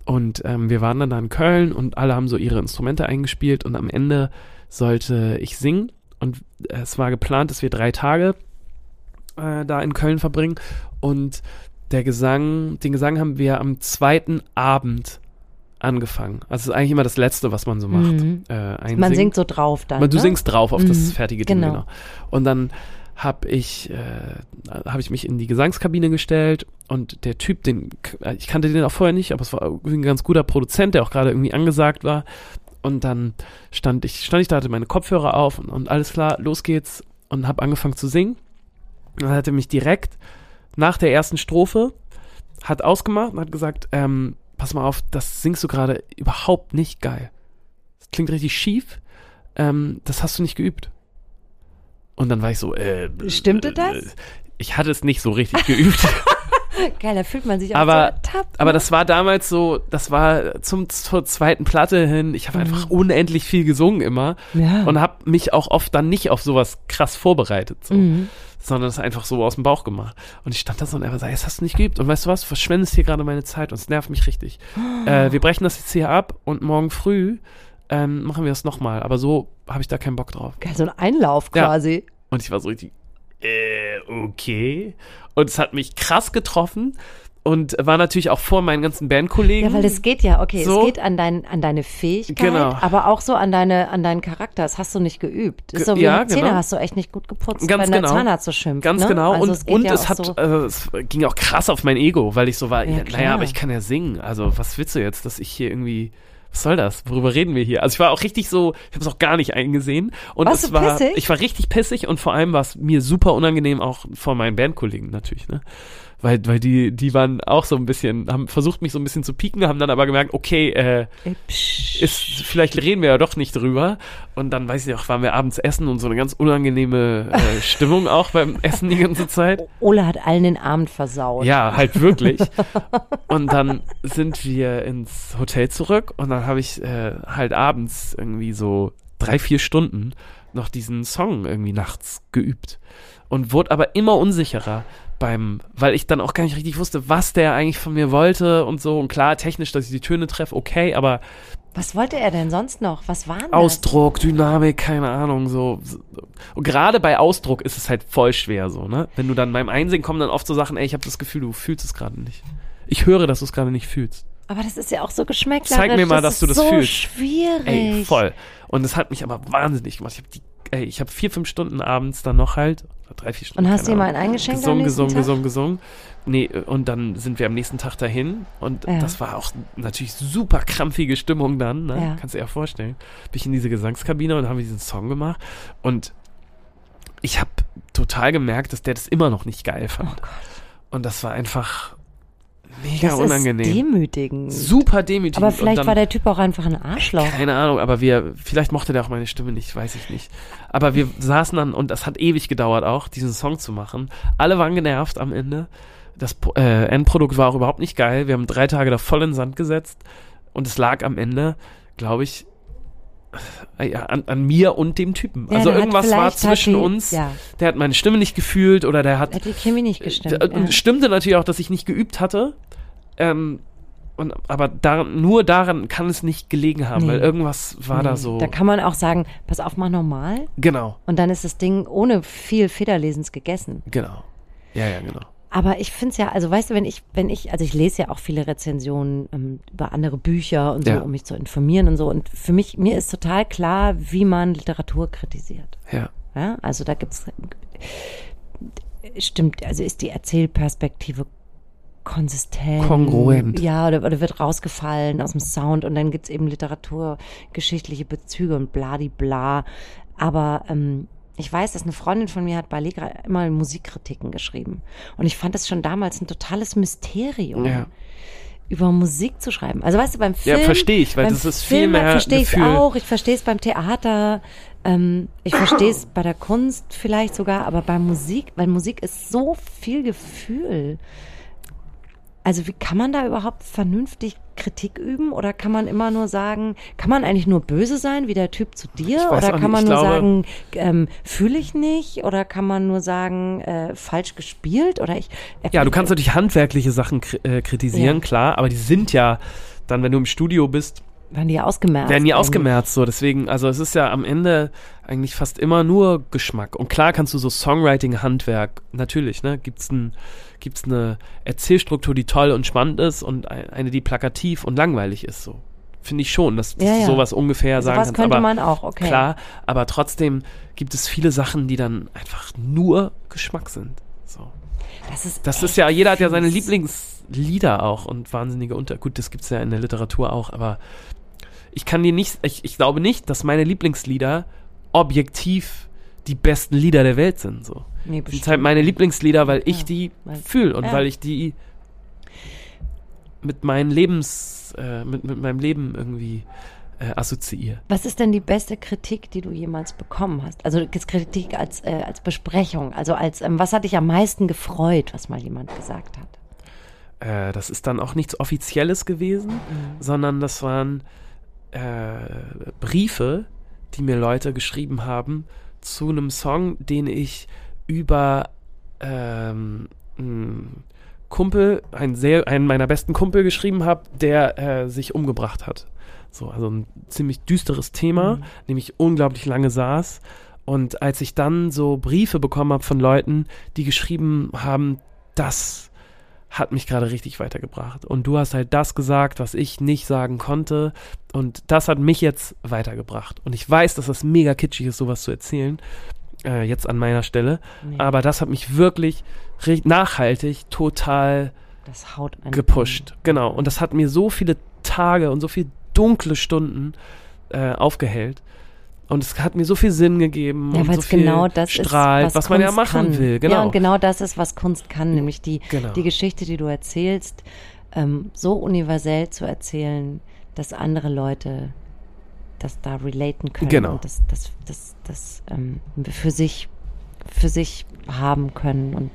Speaker 3: Und ähm, wir waren dann da in Köln und alle haben so ihre Instrumente eingespielt und am Ende sollte ich singen und es war geplant, dass wir drei Tage äh, da in Köln verbringen und der Gesang, den Gesang haben wir am zweiten Abend angefangen. Also es ist eigentlich immer das Letzte, was man so macht.
Speaker 2: Mhm.
Speaker 3: Äh,
Speaker 2: Man singt so drauf dann.
Speaker 3: Aber du
Speaker 2: ne?
Speaker 3: singst drauf auf das
Speaker 2: Mhm,
Speaker 3: fertige Ding,
Speaker 2: genau.
Speaker 3: genau. Und dann habe ich, äh, habe ich mich in die Gesangskabine gestellt und der Typ, den äh, ich kannte den auch vorher nicht, aber es war ein ganz guter Produzent, der auch gerade irgendwie angesagt war. Und dann stand ich, stand ich da, hatte meine Kopfhörer auf und, und alles klar, los geht's und habe angefangen zu singen. Und dann hat er mich direkt nach der ersten Strophe hat ausgemacht und hat gesagt, ähm, pass mal auf, das singst du gerade überhaupt nicht geil. Das klingt richtig schief. Ähm, das hast du nicht geübt. Und dann war ich so, äh,
Speaker 2: Stimmte
Speaker 3: äh,
Speaker 2: das?
Speaker 3: Ich hatte es nicht so richtig geübt.
Speaker 2: Geil, da fühlt man sich auch
Speaker 3: Aber-
Speaker 2: so ertappt.
Speaker 3: Aber
Speaker 2: ne?
Speaker 3: das war damals so, das war zum, zur zweiten Platte hin. Ich habe einfach unendlich viel gesungen immer
Speaker 2: ja.
Speaker 3: und habe mich auch oft dann nicht auf sowas krass vorbereitet, so,
Speaker 2: Mhm.
Speaker 3: Sondern es einfach so aus dem Bauch gemacht. Und ich stand da so und er war so, das hast du nicht geübt. Und weißt du was, du verschwendest hier gerade meine Zeit und es nervt mich richtig. Äh, wir brechen das jetzt hier ab und morgen früh ähm, machen wir es nochmal. Aber so habe ich da keinen Bock drauf.
Speaker 2: Geil, so ein Einlauf
Speaker 3: Ja.
Speaker 2: quasi.
Speaker 3: Und ich war so richtig, äh, okay. Und es hat mich krass getroffen und war natürlich auch vor meinen ganzen Bandkollegen.
Speaker 2: Ja, weil das geht ja, okay,
Speaker 3: So.
Speaker 2: es geht an, dein, an deine Fähigkeit,
Speaker 3: Genau.
Speaker 2: aber auch so an, deine, an deinen Charakter. Das hast du nicht geübt. Ist so wie
Speaker 3: Ja,
Speaker 2: Zähne
Speaker 3: genau.
Speaker 2: hast du echt nicht gut geputzt,
Speaker 3: Ganz
Speaker 2: wenn dein
Speaker 3: genau.
Speaker 2: Zahnarzt so schimpft.
Speaker 3: Ganz
Speaker 2: ne?
Speaker 3: genau.
Speaker 2: Also
Speaker 3: und
Speaker 2: es
Speaker 3: und
Speaker 2: ja
Speaker 3: es hat,
Speaker 2: so,
Speaker 3: also es ging auch krass auf mein Ego, weil ich so war,
Speaker 2: Ja,
Speaker 3: naja, aber ich kann ja singen. Also was willst du jetzt, dass ich hier irgendwie was soll das? Worüber reden wir hier? Also ich war auch richtig so, ich habe es auch gar nicht eingesehen. Und
Speaker 2: Warst
Speaker 3: es war,
Speaker 2: pissig?
Speaker 3: ich war richtig pissig und vor allem war es mir super unangenehm, auch vor meinen Bandkollegen natürlich, ne? Weil, weil die, die waren auch so ein bisschen, haben versucht, mich so ein bisschen zu pieken, haben dann aber gemerkt, okay, äh, ist, vielleicht reden wir ja doch nicht drüber. Und dann, weiß ich noch, waren wir abends essen und so eine ganz unangenehme äh, Stimmung auch beim Essen die ganze Zeit.
Speaker 2: Ole hat allen den Abend versaut.
Speaker 3: Ja, halt wirklich. Und dann sind wir ins Hotel zurück und dann habe ich äh, halt abends irgendwie so drei, vier Stunden noch diesen Song irgendwie nachts geübt. Und wurde aber immer unsicherer beim, weil ich dann auch gar nicht richtig wusste, was der eigentlich von mir wollte und so. Und klar, technisch, dass ich die Töne treffe, okay, aber
Speaker 2: Was wollte er denn sonst noch? Was waren das?
Speaker 3: Ausdruck, Dynamik, keine Ahnung, so. Und gerade bei Ausdruck ist es halt voll schwer so, ne? Wenn du dann beim Einsingen kommen dann oft so Sachen, ey, ich habe das Gefühl, du fühlst es gerade nicht. Ich höre, dass du es gerade nicht fühlst.
Speaker 2: Aber das ist ja auch so geschmäcklerisch.
Speaker 3: Zeig mir mal, dass
Speaker 2: ist
Speaker 3: du das
Speaker 2: so
Speaker 3: fühlst.
Speaker 2: schwierig.
Speaker 3: Ey, voll. Und es hat mich aber wahnsinnig gemacht. Ich habe die, ey, ich habe vier, fünf Stunden abends dann noch halt, drei, vier Stunden.
Speaker 2: Und hast dir mal einen eingeschenkt
Speaker 3: Gesungen, gesungen, gesungen, gesungen. Nee, und dann sind wir am nächsten Tag dahin und
Speaker 2: Ja.
Speaker 3: das war auch natürlich super krampfige Stimmung dann, ne?
Speaker 2: Ja.
Speaker 3: Kannst du dir ja vorstellen. Bin ich in diese Gesangskabine und habe diesen Song gemacht und ich habe total gemerkt, dass der das immer noch nicht geil fand.
Speaker 2: Oh.
Speaker 3: Und das war einfach mega
Speaker 2: Das
Speaker 3: unangenehm.
Speaker 2: ist demütigend.
Speaker 3: Super demütigend.
Speaker 2: Aber vielleicht
Speaker 3: dann-
Speaker 2: war der Typ auch einfach ein Arschloch.
Speaker 3: keine Ahnung, aber wir, vielleicht mochte der auch meine Stimme nicht, weiß ich nicht. Aber wir saßen dann und das hat ewig gedauert auch, diesen Song zu machen. Alle waren genervt am Ende. Das äh, Endprodukt war auch überhaupt nicht geil. Wir haben drei Tage da voll in den Sand gesetzt und es lag am Ende, glaube ich, ja, an, an mir und dem Typen.
Speaker 2: Ja,
Speaker 3: also irgendwas war zwischen
Speaker 2: die-
Speaker 3: uns.
Speaker 2: Ja,
Speaker 3: Der hat meine Stimme nicht gefühlt oder der hat
Speaker 2: hat die Chemie nicht gestimmt.
Speaker 3: äh, und
Speaker 2: ja.
Speaker 3: stimmte natürlich auch, dass ich nicht geübt hatte. Ähm, und, aber daran, nur daran kann es nicht gelegen haben,
Speaker 2: Nee.
Speaker 3: weil irgendwas war da
Speaker 2: Nee.
Speaker 3: so.
Speaker 2: Da kann man auch sagen, pass auf, mach nochmal.
Speaker 3: genau,
Speaker 2: Und dann ist das Ding ohne viel Federlesens gegessen.
Speaker 3: genau. Ja, ja, genau.
Speaker 2: Aber ich finde es ja, also weißt du, wenn ich, wenn ich, also ich lese ja auch viele Rezensionen ähm, über andere Bücher und so,
Speaker 3: Ja.
Speaker 2: um mich zu informieren und so. Und für mich, mir ist total klar, wie man Literatur kritisiert.
Speaker 3: Ja.
Speaker 2: Ja, also da gibt's stimmt, also ist die Erzählperspektive konsistent.
Speaker 3: Kongruent.
Speaker 2: Ja, oder, oder wird rausgefallen aus dem Sound und dann gibt's eben literaturgeschichtliche Bezüge und bladibla. Aber ähm, ich weiß, dass eine Freundin von mir hat bei Allegra immer Musikkritiken geschrieben. Und ich fand das schon damals ein totales Mysterium.
Speaker 3: Ja.
Speaker 2: Über Musik zu schreiben. Also weißt du, beim
Speaker 3: Ja,
Speaker 2: Film.
Speaker 3: verstehe ich, weil das ist viel
Speaker 2: Film
Speaker 3: mehr
Speaker 2: verstehe ich auch. Ich verstehe es beim Theater. Ähm, ich verstehe es bei der Kunst vielleicht sogar, aber bei Musik, weil Musik ist so viel Gefühl. Also wie kann man da überhaupt vernünftig Kritik üben? Oder kann man immer nur sagen, kann man eigentlich nur böse sein, wie der Typ zu dir? Oder kann man nur
Speaker 3: glaube-
Speaker 2: sagen, ähm, fühle ich nicht? Oder kann man nur sagen, äh, falsch gespielt? Oder ich.
Speaker 3: Ja, du kannst natürlich handwerkliche Sachen äh, kritisieren,
Speaker 2: Ja.
Speaker 3: klar, aber die sind ja dann, wenn du im Studio bist,
Speaker 2: Werden die ausgemerzt?
Speaker 3: werden die ausgemerzt. So, deswegen, also es ist ja am Ende eigentlich fast immer nur Geschmack. Und klar kannst du so Songwriting-Handwerk, natürlich, ne, gibt's ein, gibt's eine Erzählstruktur, die toll und spannend ist und ein- eine, die plakativ und langweilig ist. So finde ich schon, dass, dass
Speaker 2: Ja, ja.
Speaker 3: sowas ungefähr sagen
Speaker 2: Sowas
Speaker 3: kannst.
Speaker 2: könnte
Speaker 3: aber
Speaker 2: man auch, okay.
Speaker 3: Klar, aber trotzdem gibt es viele Sachen, die dann einfach nur Geschmack sind. So.
Speaker 2: Das ist,
Speaker 3: Das ist ja, jeder hat ja seine. Lieblingslieder auch und wahnsinnige Unter. Gut, das gibt's ja in der Literatur auch, aber ich kann dir nicht, ich, ich glaube nicht, dass meine Lieblingslieder objektiv die besten Lieder der Welt sind. So.
Speaker 2: Nee,
Speaker 3: Das sind halt meine Lieblingslieder, weil ich
Speaker 2: Ja,
Speaker 3: die fühle und
Speaker 2: ja.
Speaker 3: weil ich die mit meinem Lebens, äh, mit, mit meinem Leben irgendwie äh, assoziiere.
Speaker 2: Was ist denn die beste Kritik, die du jemals bekommen hast? Also Kritik als, äh, als Besprechung, also als, ähm, was hat dich am meisten gefreut, was mal jemand gesagt hat?
Speaker 3: Äh, das ist dann auch nichts Offizielles gewesen, sondern das waren äh, Briefe, die mir Leute geschrieben haben zu einem Song, den ich über ähm, einen Kumpel, einen, sehr, einen meiner besten Kumpel geschrieben habe, der äh, sich umgebracht hat. So, also ein ziemlich düsteres Thema,
Speaker 2: Mhm.
Speaker 3: dem ich unglaublich lange saß. Und als ich dann so Briefe bekommen habe von Leuten, die geschrieben haben, das hat mich gerade richtig weitergebracht. Und du hast halt das gesagt, was ich nicht sagen konnte. Und das hat mich jetzt weitergebracht. Und ich weiß, dass das mega kitschig ist, sowas zu erzählen. Äh, jetzt an meiner Stelle.
Speaker 2: Nee,
Speaker 3: Aber das hat mich wirklich nachhaltig total
Speaker 2: das haut
Speaker 3: gepusht. Genau. Und das hat mir so viele Tage und so viel dunkle Stunden äh, aufgehellt. Und es hat mir so viel Sinn gegeben
Speaker 2: Ja,
Speaker 3: und
Speaker 2: weil
Speaker 3: so
Speaker 2: es genau das
Speaker 3: strahlt,
Speaker 2: ist,
Speaker 3: was, man ja machen
Speaker 2: kann.
Speaker 3: will. Genau.
Speaker 2: Ja, und genau das ist, was Kunst kann, nämlich die,
Speaker 3: Genau.
Speaker 2: die Geschichte, die du erzählst, ähm, so universell zu erzählen, dass andere Leute das da relaten können
Speaker 3: Genau.
Speaker 2: und das, das, das, das ähm, für sich für sich haben können und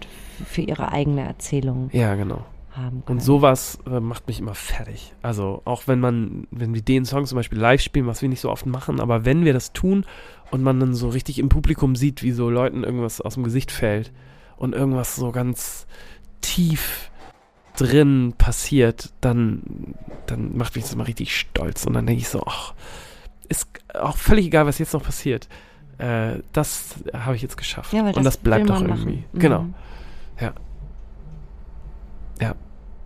Speaker 2: für ihre eigene Erzählung
Speaker 3: Ja, genau.
Speaker 2: Haben können.
Speaker 3: Und sowas äh, macht mich immer fertig. Also auch wenn man, wenn wir den Song zum Beispiel live spielen, was wir nicht so oft machen, aber wenn wir das tun und man dann so richtig im Publikum sieht, wie so Leuten irgendwas aus dem Gesicht fällt und irgendwas so ganz tief drin passiert, dann, dann macht mich das immer richtig stolz. Und dann denke ich so, ach, ist auch völlig egal, was jetzt noch passiert. Äh, das habe ich jetzt geschafft.
Speaker 2: ja,
Speaker 3: und das bleibt
Speaker 2: will
Speaker 3: doch irgendwie.
Speaker 2: machen.
Speaker 3: Genau.
Speaker 2: Mhm.
Speaker 3: Ja. Ja.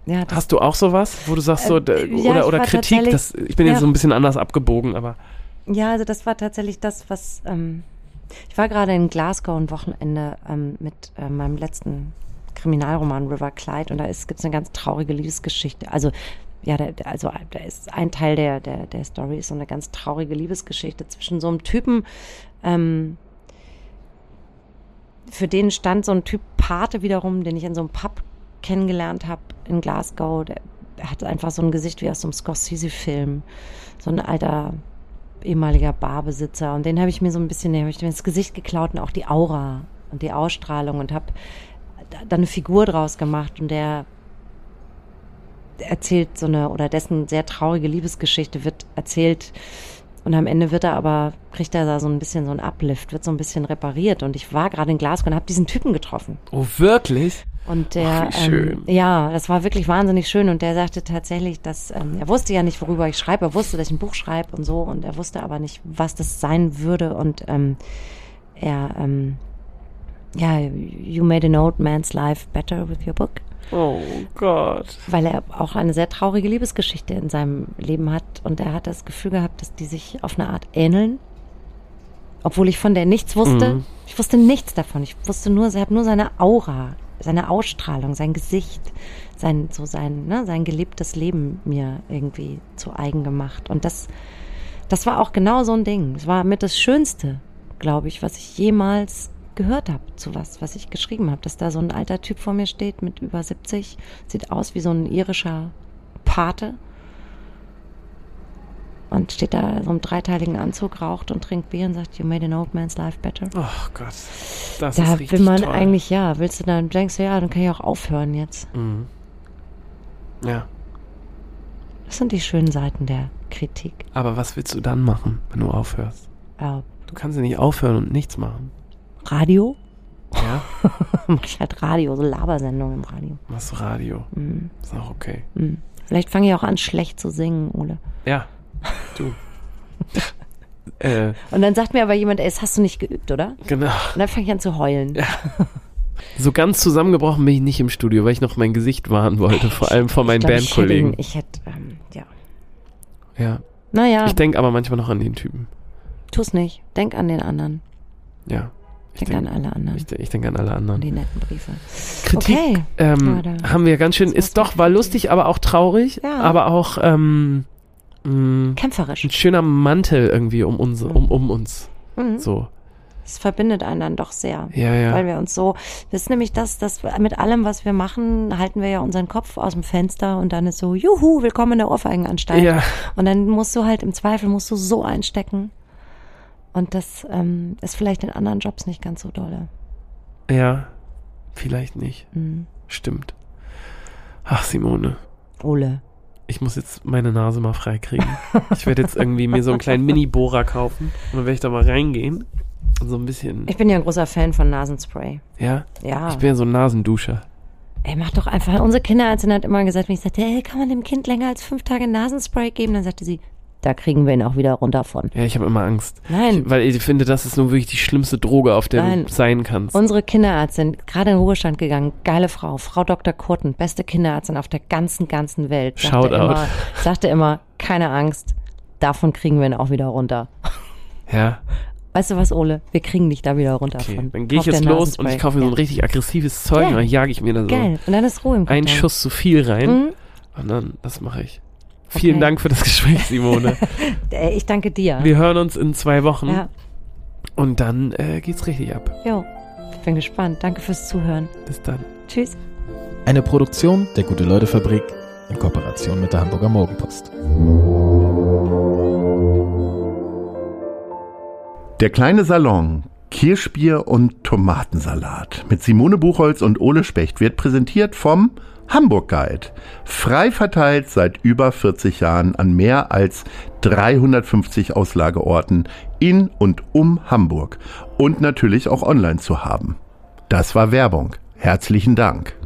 Speaker 2: Ja,
Speaker 3: Hast du auch sowas, wo du sagst so,
Speaker 2: Äh, ja,
Speaker 3: oder, oder Kritik, das, ich bin jetzt
Speaker 2: ja.
Speaker 3: so ein bisschen anders abgebogen, aber
Speaker 2: Ja, also das war tatsächlich das, was ähm, ich war gerade in Glasgow ein Wochenende ähm, mit äh, meinem letzten Kriminalroman River Clyde und da gibt es eine ganz traurige Liebesgeschichte. Also ja, da- also da ist ein Teil der, der, der Story ist so eine ganz traurige Liebesgeschichte zwischen so einem Typen, ähm, für den stand so ein Typ Pate wiederum, den ich in so einem Pub kennengelernt habe in Glasgow. Der hat einfach so ein Gesicht wie aus so einem Scorsese-Film. So ein alter ehemaliger Barbesitzer. Und den habe ich mir so ein bisschen, den habe ich mir ins Gesicht geklaut und auch die Aura und die Ausstrahlung und habe da eine Figur draus gemacht und der erzählt so eine, oder dessen sehr traurige Liebesgeschichte wird erzählt und am Ende wird er aber, kriegt er da so ein bisschen so ein Uplift, wird so ein bisschen repariert und ich war gerade in Glasgow und habe diesen Typen getroffen.
Speaker 3: oh wirklich?
Speaker 2: Und der,
Speaker 3: Ach.
Speaker 2: Ähm, ja, das war wirklich wahnsinnig schön. Und der sagte tatsächlich, dass ähm, er wusste ja nicht, worüber ich schreibe. Er wusste, dass ich ein Buch schreibe und so. Und er wusste aber nicht, was das sein würde. Und ähm, er, ähm, ja, you made an old man's life better with your book.
Speaker 3: Oh Gott.
Speaker 2: Weil er auch eine sehr traurige Liebesgeschichte in seinem Leben hat. Und er hat das Gefühl gehabt, dass die sich auf eine Art ähneln. Obwohl ich von der nichts wusste.
Speaker 3: Mhm.
Speaker 2: Ich wusste nichts davon. Ich wusste nur, ich habe nur seine Aura, seine Ausstrahlung, sein Gesicht, sein, so sein, ne, sein gelebtes Leben mir irgendwie zu eigen gemacht. Und das, das war auch genau so ein Ding. Es war mit das Schönste, glaube ich, was ich jemals gehört habe zu was, was ich geschrieben habe. Dass da so ein alter Typ vor mir steht mit über 70, sieht aus wie so ein irischer Pate und steht da in so einem dreiteiligen Anzug, raucht und trinkt Bier und sagt, you made an old man's life better.
Speaker 3: Oh Gott. Das
Speaker 2: da
Speaker 3: ist richtig
Speaker 2: will man
Speaker 3: toll.
Speaker 2: eigentlich, ja, willst du dann, denkst du, ja, dann kann ich auch aufhören jetzt.
Speaker 3: Mhm. Ja.
Speaker 2: Das sind die schönen Seiten der Kritik.
Speaker 3: Aber was willst du dann machen, wenn du aufhörst?
Speaker 2: Äh,
Speaker 3: Du kannst ja nicht aufhören und nichts machen.
Speaker 2: Radio?
Speaker 3: Ja?
Speaker 2: Mach ich halt Radio, so Labersendungen im Radio.
Speaker 3: Machst du Radio.
Speaker 2: Mhm.
Speaker 3: Ist auch okay.
Speaker 2: Mhm. Vielleicht fange ich auch an, schlecht zu singen, Ole.
Speaker 3: Ja. Du. äh,
Speaker 2: Und dann sagt mir aber jemand, ey, das hast du nicht geübt, oder?
Speaker 3: genau.
Speaker 2: Und dann fange ich an zu heulen.
Speaker 3: Ja. So ganz zusammengebrochen bin ich nicht im Studio, weil ich noch mein Gesicht wahren wollte, vor allem vor meinen
Speaker 2: Ich glaub, ich hätte
Speaker 3: Bandkollegen.
Speaker 2: Ich hätte, ähm, ja.
Speaker 3: Ja.
Speaker 2: Naja,
Speaker 3: Ich denke aber manchmal noch an den Typen.
Speaker 2: tu's nicht. Denk an den anderen.
Speaker 3: Ja. Ich
Speaker 2: Denk
Speaker 3: denke
Speaker 2: an alle anderen.
Speaker 3: ich, ich denk an alle
Speaker 2: Und
Speaker 3: anderen.
Speaker 2: die netten Briefe.
Speaker 3: Kritik
Speaker 2: Okay.
Speaker 3: ähm,
Speaker 2: Ja,
Speaker 3: haben wir ganz schön, ist doch, war lustig, aber auch traurig,
Speaker 2: Ja.
Speaker 3: aber auch ähm, mh,
Speaker 2: Kämpferisch.
Speaker 3: ein schöner Mantel irgendwie um uns, um, um uns.
Speaker 2: Mhm.
Speaker 3: So.
Speaker 2: Es verbindet einen dann doch sehr.
Speaker 3: Ja, ja.
Speaker 2: Weil wir uns so, das ist nämlich das, dass mit allem, was wir machen, halten wir ja unseren Kopf aus dem Fenster und dann ist so, juhu, willkommen in der Ohrfeigenanstalt.
Speaker 3: Ja.
Speaker 2: Und dann musst du halt im Zweifel, musst du so einstecken. Und das ähm, ist vielleicht in anderen Jobs nicht ganz so dolle.
Speaker 3: Ja. Vielleicht nicht.
Speaker 2: Mhm.
Speaker 3: Stimmt. Ach, Simone.
Speaker 2: Ole.
Speaker 3: Ich muss jetzt meine Nase mal freikriegen. ich werde jetzt irgendwie mir so einen kleinen Mini-Bohrer kaufen und dann werde ich da mal reingehen und so ein bisschen.
Speaker 2: Ich bin ja ein großer Fan von Nasenspray.
Speaker 3: ja?
Speaker 2: Ja.
Speaker 3: Ich bin ja so ein Nasenduscher.
Speaker 2: Ey, mach doch einfach. Unsere Kinderärztin hat immer gesagt, wenn ich sagte, hey, kann man dem Kind länger als fünf Tage Nasenspray geben? Dann sagte sie, da kriegen wir ihn auch wieder runter von.
Speaker 3: Ja, ich habe immer Angst.
Speaker 2: Nein.
Speaker 3: Ich, weil ich finde, das ist nun wirklich die schlimmste Droge, auf der
Speaker 2: Nein.
Speaker 3: du sein kannst.
Speaker 2: Unsere Kinderärztin, gerade in den Ruhestand gegangen, geile Frau, Frau Dr. Kurten, beste Kinderärztin auf der ganzen, ganzen Welt. Sagte
Speaker 3: Shoutout.
Speaker 2: immer, sagte immer, keine Angst, davon kriegen wir ihn auch wieder runter.
Speaker 3: ja,
Speaker 2: Weißt du was, Ole? Wir kriegen dich da wieder runter
Speaker 3: okay.
Speaker 2: von.
Speaker 3: Dann gehe ich jetzt los und ich kaufe mir so ein
Speaker 2: ja.
Speaker 3: richtig aggressives Zeug
Speaker 2: Ja.
Speaker 3: und dann jage ich mir da so
Speaker 2: Geil. Und dann ist Ruhe im
Speaker 3: einen
Speaker 2: Karton.
Speaker 3: Schuss zu viel rein
Speaker 2: Mhm.
Speaker 3: und dann, das mache ich. Vielen
Speaker 2: Okay.
Speaker 3: Dank für das Gespräch, Simone.
Speaker 2: Äh, Ich danke dir.
Speaker 3: Wir hören uns in zwei Wochen
Speaker 2: ja,
Speaker 3: und dann äh, geht's richtig ab.
Speaker 2: jo. Ich bin gespannt. Danke fürs Zuhören.
Speaker 3: Bis dann.
Speaker 2: Tschüss.
Speaker 1: Eine Produktion der Gute-Leute-Fabrik in Kooperation mit der Hamburger Morgenpost.
Speaker 5: Der kleine Salon, Kirschbier und Tomatensalat mit Simone Buchholz und Ole Specht wird präsentiert vom Hamburg Guide. Frei verteilt seit über 40 Jahren an mehr als 350 Auslageorten in und um Hamburg und natürlich auch online zu haben. Das war Werbung. Herzlichen Dank.